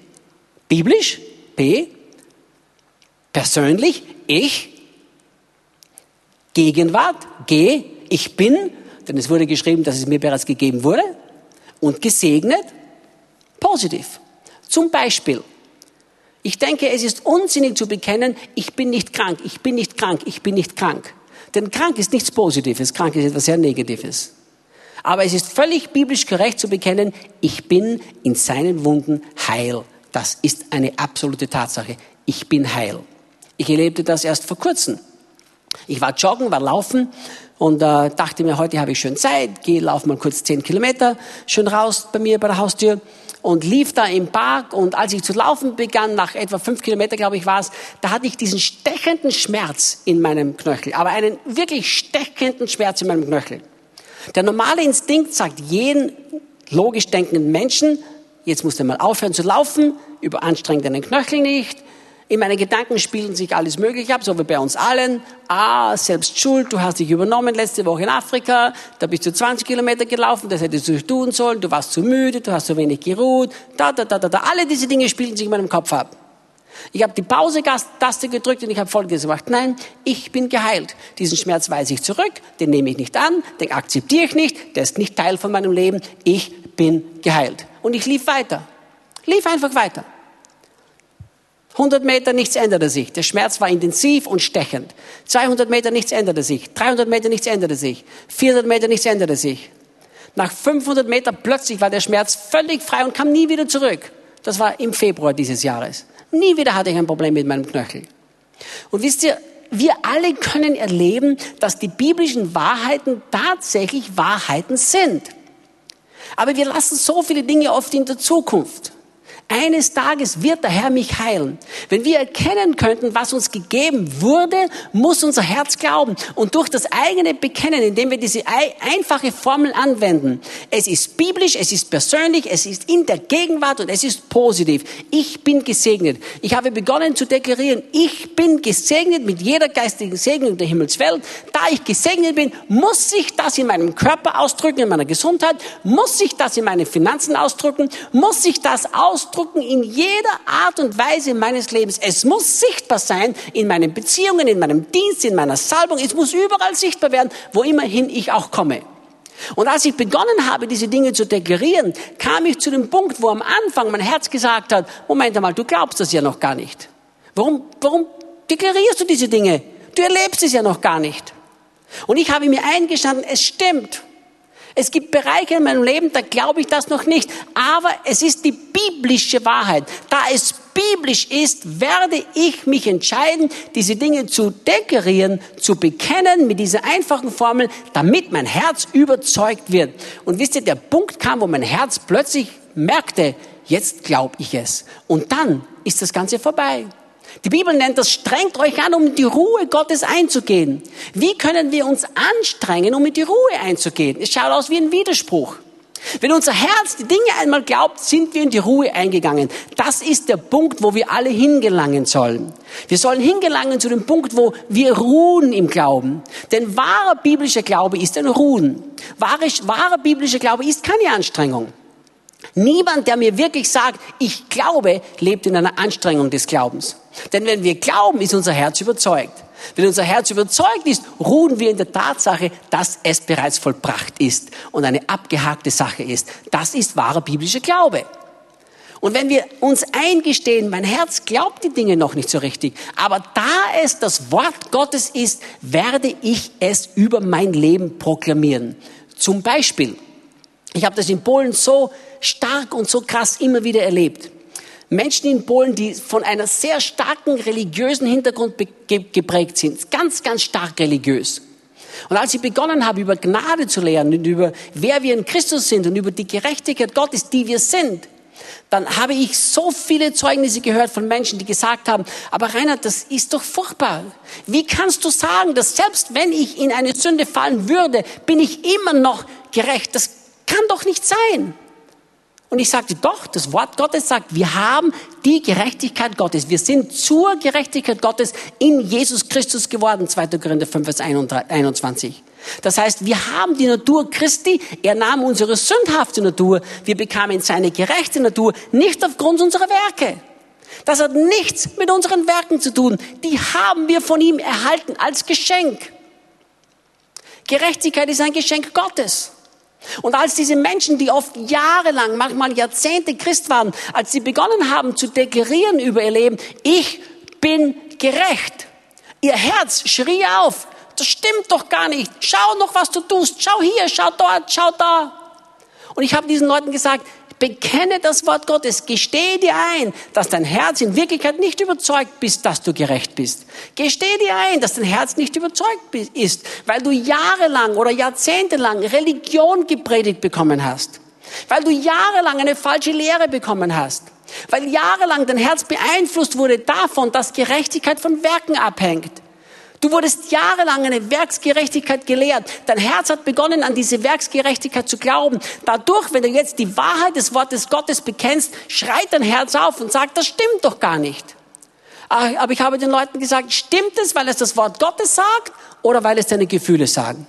Biblisch, B. Persönlich, ich. Gegenwart, G. Ich bin, denn es wurde geschrieben, dass es mir bereits gegeben wurde. Und gesegnet, positiv. Zum Beispiel, ich denke, es ist unsinnig zu bekennen, ich bin nicht krank, ich bin nicht krank, ich bin nicht krank. Denn krank ist nichts Positives, krank ist etwas sehr Negatives. Aber es ist völlig biblisch gerecht zu bekennen, ich bin in seinen Wunden heil. Das ist eine absolute Tatsache. Ich bin heil. Ich erlebte das erst vor kurzem. Ich war joggen, war laufen und äh, dachte mir, heute habe ich schön Zeit, gehe, lauf mal kurz zehn Kilometer schön raus bei mir bei der Haustür und lief da im Park und als ich zu laufen begann, nach etwa fünf Kilometer, glaube ich, war es, da hatte ich diesen stechenden Schmerz in meinem Knöchel, aber einen wirklich stechenden Schmerz in meinem Knöchel. Der normale Instinkt sagt jeden logisch denkenden Menschen, jetzt musst du mal aufhören zu laufen, überanstreng deinen Knöchel nicht, in meinen Gedanken spielen sich alles Mögliche ab, so wie bei uns allen. Ah, selbst schuld, du hast dich übernommen letzte Woche in Afrika, da bist du 20 Kilometer gelaufen, das hättest du tun sollen, du warst zu müde, du hast zu wenig geruht, da, da, da, da, da. Alle diese Dinge spielen sich in meinem Kopf ab. Ich habe die Pause-Taste gedrückt und ich habe Folgendes gemacht. Nein, ich bin geheilt. Diesen Schmerz weise ich zurück, den nehme ich nicht an, den akzeptiere ich nicht, der ist nicht Teil von meinem Leben. Ich bin geheilt. Und ich lief weiter. Lief einfach weiter. 100 Meter, nichts änderte sich. Der Schmerz war intensiv und stechend. 200 Meter, nichts änderte sich. 300 Meter, nichts änderte sich. 400 Meter, nichts änderte sich. Nach 500 Meter plötzlich war der Schmerz völlig frei und kam nie wieder zurück. Das war im Februar dieses Jahres. Nie wieder hatte ich ein Problem mit meinem Knöchel. Und wisst ihr, wir alle können erleben, dass die biblischen Wahrheiten tatsächlich Wahrheiten sind. Aber wir lassen so viele Dinge oft in der Zukunft. Eines Tages wird der Herr mich heilen. Wenn wir erkennen könnten, was uns gegeben wurde, muss unser Herz glauben. Und durch das eigene Bekennen, indem wir diese einfache Formel anwenden, es ist biblisch, es ist persönlich, es ist in der Gegenwart und es ist positiv. Ich bin gesegnet. Ich habe begonnen zu deklarieren, ich bin gesegnet mit jeder geistigen Segnung der Himmelswelt. Da ich gesegnet bin, muss sich das in meinem Körper ausdrücken, in meiner Gesundheit, muss sich das in meinen Finanzen ausdrücken, muss sich das ausdrücken, ausdrucken in jeder Art und Weise meines Lebens. Es muss sichtbar sein in meinen Beziehungen, in meinem Dienst, in meiner Salbung. Es muss überall sichtbar werden, wo immerhin ich auch komme. Und als ich begonnen habe, diese Dinge zu deklarieren, kam ich zu dem Punkt, wo am Anfang mein Herz gesagt hat, Moment einmal, du glaubst das ja noch gar nicht. Warum, warum deklarierst du diese Dinge? Du erlebst es ja noch gar nicht. Und ich habe mir eingestanden, es stimmt. Es gibt Bereiche in meinem Leben, da glaube ich das noch nicht. Aber es ist die biblische Wahrheit. Da es biblisch ist, werde ich mich entscheiden, diese Dinge zu deklarieren, zu bekennen mit dieser einfachen Formel, damit mein Herz überzeugt wird. Und wisst ihr, der Punkt kam, wo mein Herz plötzlich merkte, jetzt glaube ich es. Und dann ist das Ganze vorbei. Die Bibel nennt das, strengt euch an, um in die Ruhe Gottes einzugehen. Wie können wir uns anstrengen, um in die Ruhe einzugehen? Es schaut aus wie ein Widerspruch. Wenn unser Herz die Dinge einmal glaubt, sind wir in die Ruhe eingegangen. Das ist der Punkt, wo wir alle hingelangen sollen. Wir sollen hingelangen zu dem Punkt, wo wir ruhen im Glauben. Denn wahrer biblischer Glaube ist ein Ruhen. Wahrer, wahrer biblischer Glaube ist keine Anstrengung. Niemand, der mir wirklich sagt, ich glaube, lebt in einer Anstrengung des Glaubens. Denn wenn wir glauben, ist unser Herz überzeugt. Wenn unser Herz überzeugt ist, ruhen wir in der Tatsache, dass es bereits vollbracht ist und eine abgehakte Sache ist. Das ist wahrer biblischer Glaube. Und wenn wir uns eingestehen, mein Herz glaubt die Dinge noch nicht so richtig, aber da es das Wort Gottes ist, werde ich es über mein Leben proklamieren. Zum Beispiel, ich habe das in Polen so stark und so krass immer wieder erlebt. Menschen in Polen, die von einer sehr starken religiösen Hintergrund geprägt sind. Ganz, ganz stark religiös. Und als ich begonnen habe, über Gnade zu lernen und über wer wir in Christus sind und über die Gerechtigkeit Gottes, die wir sind, dann habe ich so viele Zeugnisse gehört von Menschen, die gesagt haben, aber Reinhard, das ist doch furchtbar. Wie kannst du sagen, dass selbst wenn ich in eine Sünde fallen würde, bin ich immer noch gerecht? Das kann doch nicht sein. Und ich sagte, doch, das Wort Gottes sagt, wir haben die Gerechtigkeit Gottes. Wir sind zur Gerechtigkeit Gottes in Jesus Christus geworden. 2. Korinther 5, Vers 21. Das heißt, wir haben die Natur Christi. Er nahm unsere sündhafte Natur. Wir bekamen seine gerechte Natur, nicht aufgrund unserer Werke. Das hat nichts mit unseren Werken zu tun. Die haben wir von ihm erhalten als Geschenk. Gerechtigkeit ist ein Geschenk Gottes. Und als diese Menschen, die oft jahrelang, manchmal Jahrzehnte Christ waren, als sie begonnen haben zu deklarieren über ihr Leben, ich bin gerecht, ihr Herz schrie auf, das stimmt doch gar nicht, schau noch, was du tust, schau hier, schau dort, schau da. Und ich habe diesen Leuten gesagt, Bekenne das Wort Gottes. Gestehe dir ein, dass dein Herz in Wirklichkeit nicht überzeugt bist, dass du gerecht bist. Gestehe dir ein, dass dein Herz nicht überzeugt ist, weil du jahrelang oder jahrzehntelang Religion gepredigt bekommen hast. Weil du jahrelang eine falsche Lehre bekommen hast. Weil jahrelang dein Herz beeinflusst wurde davon, dass Gerechtigkeit von Werken abhängt. Du wurdest jahrelang eine Werksgerechtigkeit gelehrt. Dein Herz hat begonnen, an diese Werksgerechtigkeit zu glauben. Dadurch, wenn du jetzt die Wahrheit des Wortes Gottes bekennst, schreit dein Herz auf und sagt, das stimmt doch gar nicht. Aber ich habe den Leuten gesagt, stimmt es, weil es das Wort Gottes sagt oder weil es deine Gefühle sagen?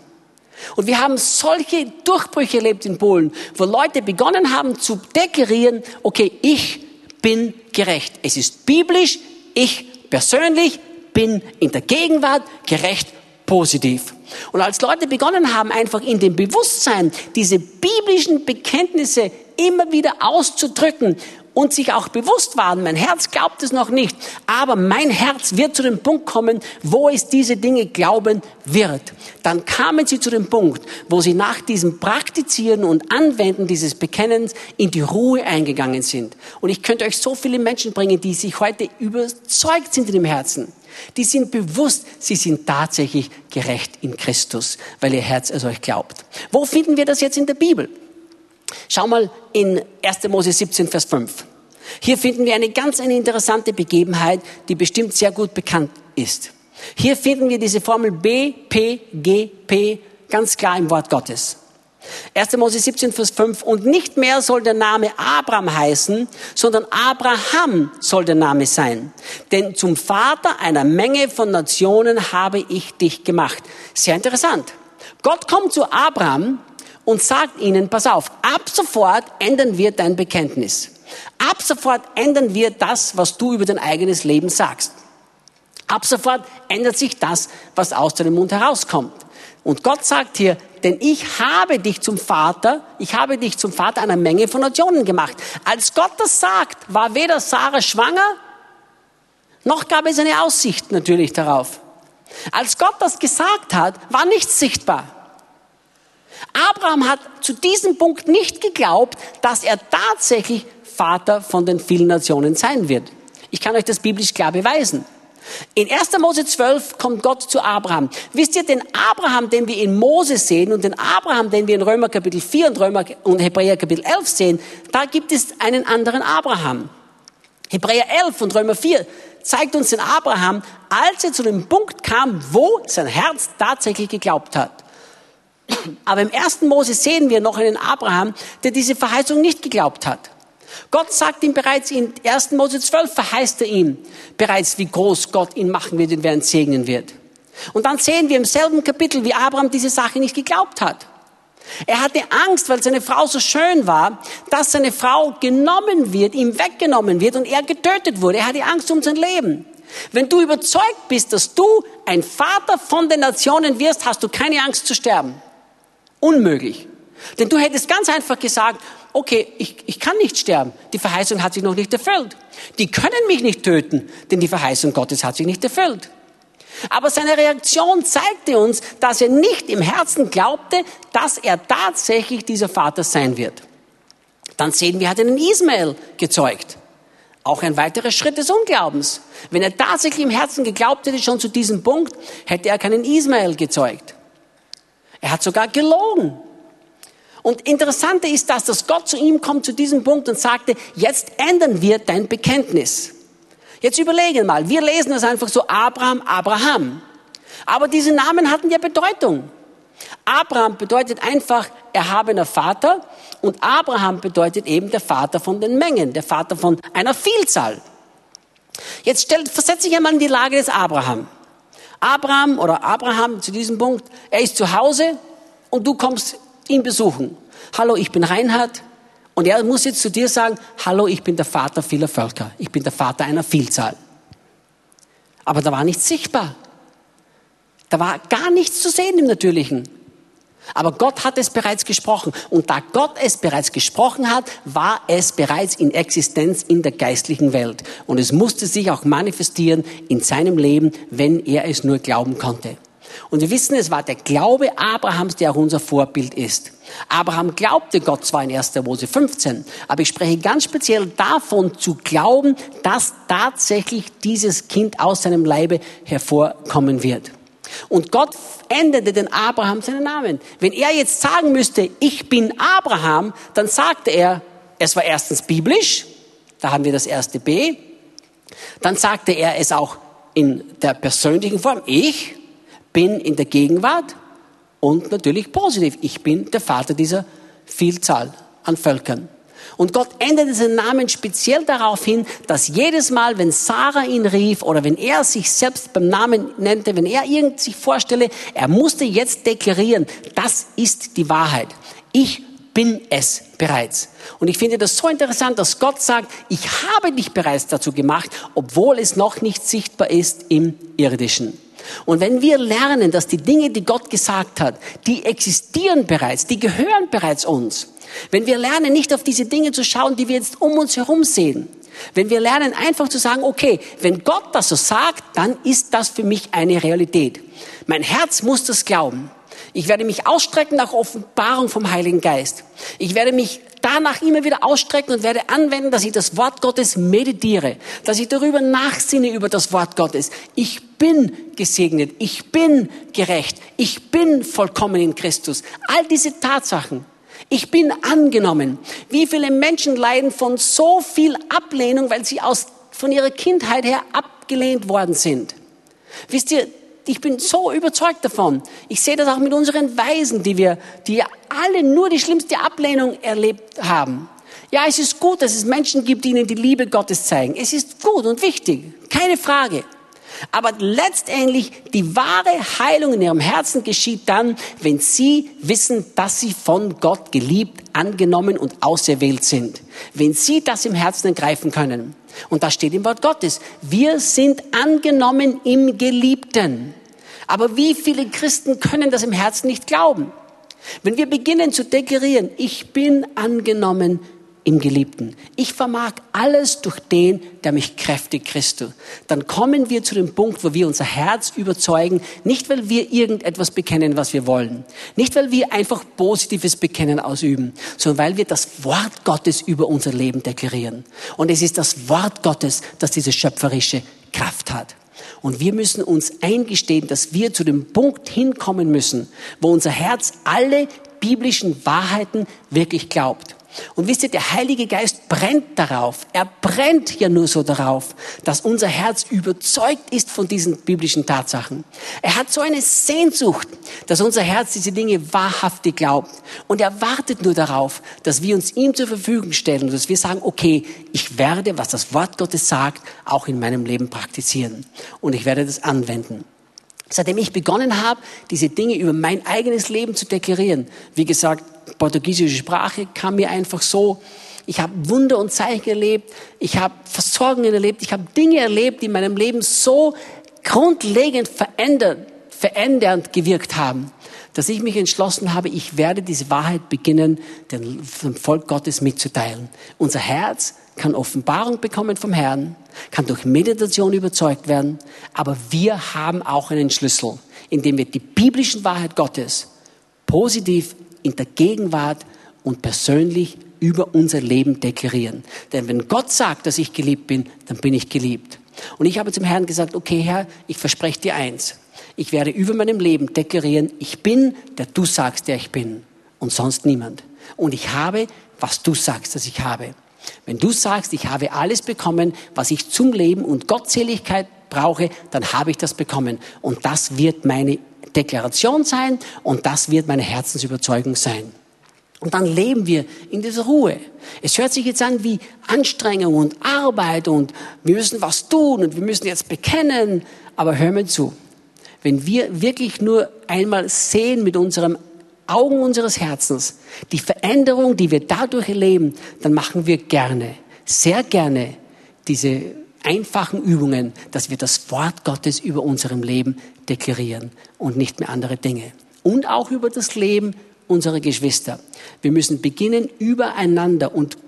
Und wir haben solche Durchbrüche erlebt in Polen, wo Leute begonnen haben zu deklarieren, okay, ich bin gerecht. Es ist biblisch, ich persönlich bin in der Gegenwart gerecht positiv. Und als Leute begonnen haben, einfach in dem Bewusstsein diese biblischen Bekenntnisse immer wieder auszudrücken und sich auch bewusst waren, mein Herz glaubt es noch nicht, aber mein Herz wird zu dem Punkt kommen, wo es diese Dinge glauben wird. Dann kamen sie zu dem Punkt, wo sie nach diesem Praktizieren und Anwenden dieses Bekennens in die Ruhe eingegangen sind. Und ich könnte euch so viele Menschen bringen, die sich heute überzeugt sind in dem Herzen. Die sind bewusst, sie sind tatsächlich gerecht in Christus, weil ihr Herz es euch glaubt. Wo finden wir das jetzt in der Bibel? Schau mal in 1. Mose 17, Vers 5. Hier finden wir eine ganz eine interessante Begebenheit, die bestimmt sehr gut bekannt ist. Hier finden wir diese Formel B, P, G, P ganz klar im Wort Gottes. 1. Mose 17, Vers 5. Und nicht mehr soll der Name Abraham heißen, sondern Abraham soll der Name sein. Denn zum Vater einer Menge von Nationen habe ich dich gemacht. Sehr interessant. Gott kommt zu Abraham und sagt ihnen, pass auf, ab sofort ändern wir dein Bekenntnis. Ab sofort ändern wir das, was du über dein eigenes Leben sagst. Ab sofort ändert sich das, was aus deinem Mund herauskommt. Und Gott sagt hier, denn ich habe dich zum Vater, ich habe dich zum Vater einer Menge von Nationen gemacht. Als Gott das sagt, war weder Sarah schwanger, noch gab es eine Aussicht natürlich darauf. Als Gott das gesagt hat, war nichts sichtbar. Abraham hat zu diesem Punkt nicht geglaubt, dass er tatsächlich Vater von den vielen Nationen sein wird. Ich kann euch das biblisch klar beweisen. In 1. Mose 12 kommt Gott zu Abraham. Wisst ihr, den Abraham, den wir in Mose sehen und den Abraham, den wir in Römer Kapitel 4 und Römer und Hebräer Kapitel 11 sehen, da gibt es einen anderen Abraham. Hebräer 11 und Römer 4 zeigt uns den Abraham, als er zu dem Punkt kam, wo sein Herz tatsächlich geglaubt hat. Aber im 1. Mose sehen wir noch einen Abraham, der diese Verheißung nicht geglaubt hat. Gott sagt ihm bereits in 1. Mose 12, verheißt er ihm bereits, wie groß Gott ihn machen wird und wer ihn segnen wird. Und dann sehen wir im selben Kapitel, wie Abraham diese Sache nicht geglaubt hat. Er hatte Angst, weil seine Frau so schön war, dass seine Frau genommen wird, ihm weggenommen wird und er getötet wurde. Er hatte Angst um sein Leben. Wenn du überzeugt bist, dass du ein Vater von den Nationen wirst, hast du keine Angst zu sterben. Unmöglich. Denn du hättest ganz einfach gesagt, okay, ich, ich kann nicht sterben. Die Verheißung hat sich noch nicht erfüllt. Die können mich nicht töten, denn die Verheißung Gottes hat sich nicht erfüllt. Aber seine Reaktion zeigte uns, dass er nicht im Herzen glaubte, dass er tatsächlich dieser Vater sein wird. Dann sehen wir, er hat einen Ismael gezeugt. Auch ein weiterer Schritt des Unglaubens. Wenn er tatsächlich im Herzen geglaubt hätte, schon zu diesem Punkt, hätte er keinen Ismael gezeugt. Er hat sogar gelogen. Und interessante ist das, dass Gott zu ihm kommt zu diesem Punkt und sagte, jetzt ändern wir dein Bekenntnis. Jetzt überlegen mal, wir lesen das einfach so Abraham, Abraham. Aber diese Namen hatten ja Bedeutung. Abraham bedeutet einfach erhabener Vater und Abraham bedeutet eben der Vater von den Mengen, der Vater von einer Vielzahl. Jetzt stellt, versetze ich einmal in die Lage des Abraham. Abraham oder Abraham zu diesem Punkt, er ist zu Hause und du kommst ihn besuchen. Hallo, ich bin Reinhard. Und er muss jetzt zu dir sagen, hallo, ich bin der Vater vieler Völker. Ich bin der Vater einer Vielzahl. Aber da war nichts sichtbar. Da war gar nichts zu sehen im Natürlichen. Aber Gott hat es bereits gesprochen. Und da Gott es bereits gesprochen hat, war es bereits in Existenz in der geistlichen Welt. Und es musste sich auch manifestieren in seinem Leben, wenn er es nur glauben konnte. Und wir wissen, es war der Glaube Abrahams, der auch unser Vorbild ist. Abraham glaubte Gott zwar in 1. Mose 15, aber ich spreche ganz speziell davon zu glauben, dass tatsächlich dieses Kind aus seinem Leibe hervorkommen wird. Und Gott änderte den Abraham seinen Namen. Wenn er jetzt sagen müsste, ich bin Abraham, dann sagte er, es war erstens biblisch, da haben wir das erste B. Dann sagte er es auch in der persönlichen Form, ich bin in der Gegenwart und natürlich positiv, ich bin der Vater dieser Vielzahl an Völkern. Und Gott änderte seinen Namen speziell darauf hin, dass jedes Mal, wenn Sarah ihn rief oder wenn er sich selbst beim Namen nannte, wenn er irgend sich vorstelle, er musste jetzt deklarieren, das ist die Wahrheit. Ich bin es bereits. Und ich finde das so interessant, dass Gott sagt, ich habe dich bereits dazu gemacht, obwohl es noch nicht sichtbar ist im irdischen. Und wenn wir lernen, dass die Dinge, die Gott gesagt hat, die existieren bereits, die gehören bereits uns. Wenn wir lernen, nicht auf diese Dinge zu schauen, die wir jetzt um uns herum sehen. Wenn wir lernen, einfach zu sagen, okay, wenn Gott das so sagt, dann ist das für mich eine Realität. Mein Herz muss das glauben. Ich werde mich ausstrecken nach Offenbarung vom Heiligen Geist. Ich werde mich danach immer wieder ausstrecken und werde anwenden, dass ich das Wort Gottes meditiere, dass ich darüber nachsinne über das Wort Gottes. Ich bin gesegnet, ich bin gerecht, ich bin vollkommen in Christus. All diese Tatsachen. Ich bin angenommen. Wie viele Menschen leiden von so viel Ablehnung, weil sie aus, von ihrer Kindheit her abgelehnt worden sind. Wisst ihr, ich bin so überzeugt davon. Ich sehe das auch mit unseren Weisen, die wir, die alle nur die schlimmste Ablehnung erlebt haben. Ja, es ist gut, dass es Menschen gibt, die ihnen die Liebe Gottes zeigen. Es ist gut und wichtig, keine Frage. Aber letztendlich die wahre Heilung in ihrem Herzen geschieht dann, wenn sie wissen, dass sie von Gott geliebt, angenommen und auserwählt sind. Wenn sie das im Herzen ergreifen können. Und das steht im Wort Gottes. Wir sind angenommen im Geliebten. Aber wie viele Christen können das im Herzen nicht glauben? Wenn wir beginnen zu deklarieren, ich bin angenommen im Geliebten. Ich vermag alles durch den, der mich kräftigt, Christus. Dann kommen wir zu dem Punkt, wo wir unser Herz überzeugen, nicht weil wir irgendetwas bekennen, was wir wollen, nicht weil wir einfach positives Bekennen ausüben, sondern weil wir das Wort Gottes über unser Leben deklarieren. Und es ist das Wort Gottes, das diese schöpferische Kraft hat. Und wir müssen uns eingestehen, dass wir zu dem Punkt hinkommen müssen, wo unser Herz alle biblischen Wahrheiten wirklich glaubt. Und wisst ihr, der Heilige Geist brennt darauf. Er brennt ja nur so darauf, dass unser Herz überzeugt ist von diesen biblischen Tatsachen. Er hat so eine Sehnsucht, dass unser Herz diese Dinge wahrhaftig glaubt. Und er wartet nur darauf, dass wir uns ihm zur Verfügung stellen und dass wir sagen, okay, ich werde, was das Wort Gottes sagt, auch in meinem Leben praktizieren. Und ich werde das anwenden. Seitdem ich begonnen habe, diese Dinge über mein eigenes Leben zu deklarieren, wie gesagt, portugiesische Sprache kam mir einfach so. Ich habe Wunder und Zeichen erlebt, ich habe Versorgungen erlebt, ich habe Dinge erlebt, die in meinem Leben so grundlegend verändert, verändernd gewirkt haben, dass ich mich entschlossen habe, ich werde diese Wahrheit beginnen, dem Volk Gottes mitzuteilen. Unser Herz kann Offenbarung bekommen vom Herrn, kann durch Meditation überzeugt werden, aber wir haben auch einen Schlüssel, indem wir die biblischen Wahrheit Gottes positiv in der Gegenwart und persönlich über unser Leben deklarieren. Denn wenn Gott sagt, dass ich geliebt bin, dann bin ich geliebt. Und ich habe zum Herrn gesagt, okay Herr, ich verspreche dir eins. Ich werde über meinem Leben deklarieren, ich bin, der du sagst, der ich bin. Und sonst niemand. Und ich habe, was du sagst, dass ich habe. Wenn du sagst, ich habe alles bekommen, was ich zum Leben und Gottseligkeit brauche, dann habe ich das bekommen. Und das wird meine Deklaration sein und das wird meine Herzensüberzeugung sein. Und dann leben wir in dieser Ruhe. Es hört sich jetzt an wie Anstrengung und Arbeit und wir müssen was tun und wir müssen jetzt bekennen. Aber hör mir zu. Wenn wir wirklich nur einmal sehen mit unserem Augen unseres Herzens die Veränderung, die wir dadurch erleben, dann machen wir gerne, sehr gerne diese einfachen Übungen, dass wir das Wort Gottes über unserem Leben deklarieren und nicht mehr andere Dinge. Und auch über das Leben unserer Geschwister. Wir müssen beginnen, übereinander und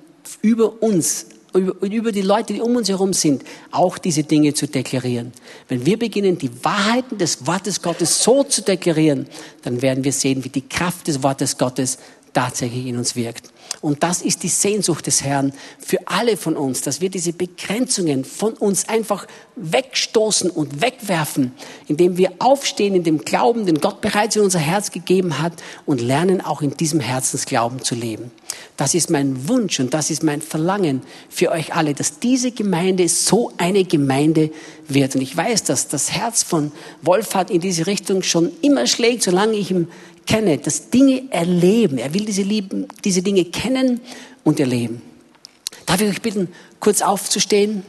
über uns, über, über die Leute, die um uns herum sind, auch diese Dinge zu deklarieren. Wenn wir beginnen, die Wahrheiten des Wortes Gottes so zu deklarieren, dann werden wir sehen, wie die Kraft des Wortes Gottes tatsächlich in uns wirkt. Und das ist die Sehnsucht des Herrn für alle von uns, dass wir diese Begrenzungen von uns einfach wegstoßen und wegwerfen, indem wir aufstehen in dem Glauben, den Gott bereits in unser Herz gegeben hat und lernen auch in diesem Herzensglauben zu leben. Das ist mein Wunsch und das ist mein Verlangen für euch alle, dass diese Gemeinde so eine Gemeinde wird. Und ich weiß, dass das Herz von Wolfhard in diese Richtung schon immer schlägt, solange ich ihm kenne, das Dinge erleben. Er will diese, Lieben, diese Dinge kennen und erleben. Darf ich euch bitten, kurz aufzustehen?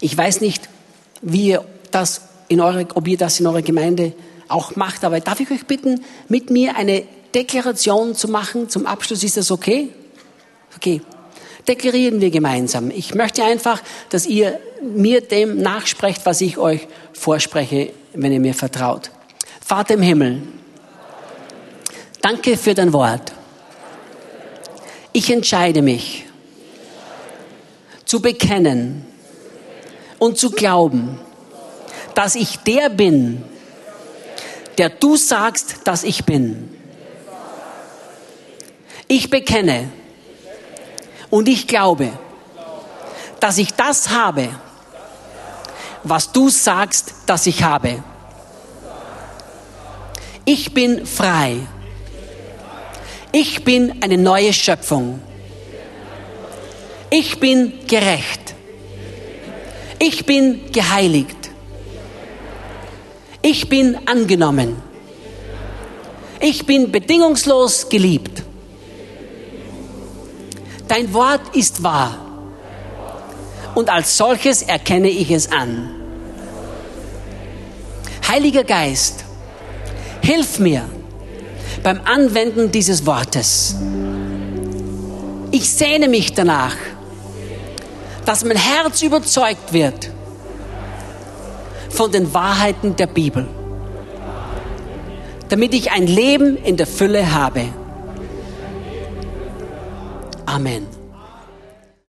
Ich weiß nicht, wie ihr das in eure, ob ihr das in eurer Gemeinde auch macht, aber darf ich euch bitten, mit mir eine Deklaration zu machen? Zum Abschluss ist das okay? Okay. Deklarieren wir gemeinsam. Ich möchte einfach, dass ihr mir dem nachsprecht, was ich euch vorspreche, wenn ihr mir vertraut. Vater im Himmel, danke für dein Wort. Ich entscheide mich zu bekennen und zu glauben, dass ich der bin, der du sagst, dass ich bin. Ich bekenne und ich glaube, dass ich das habe, was du sagst, dass ich habe. Ich bin frei. Ich bin eine neue Schöpfung. Ich bin gerecht. Ich bin geheiligt. Ich bin angenommen. Ich bin bedingungslos geliebt. Dein Wort ist wahr. Und als solches erkenne ich es an. Heiliger Geist, Hilf mir beim Anwenden dieses Wortes. Ich sehne mich danach, dass mein Herz überzeugt wird von den Wahrheiten der Bibel, damit ich ein Leben in der Fülle habe. Amen.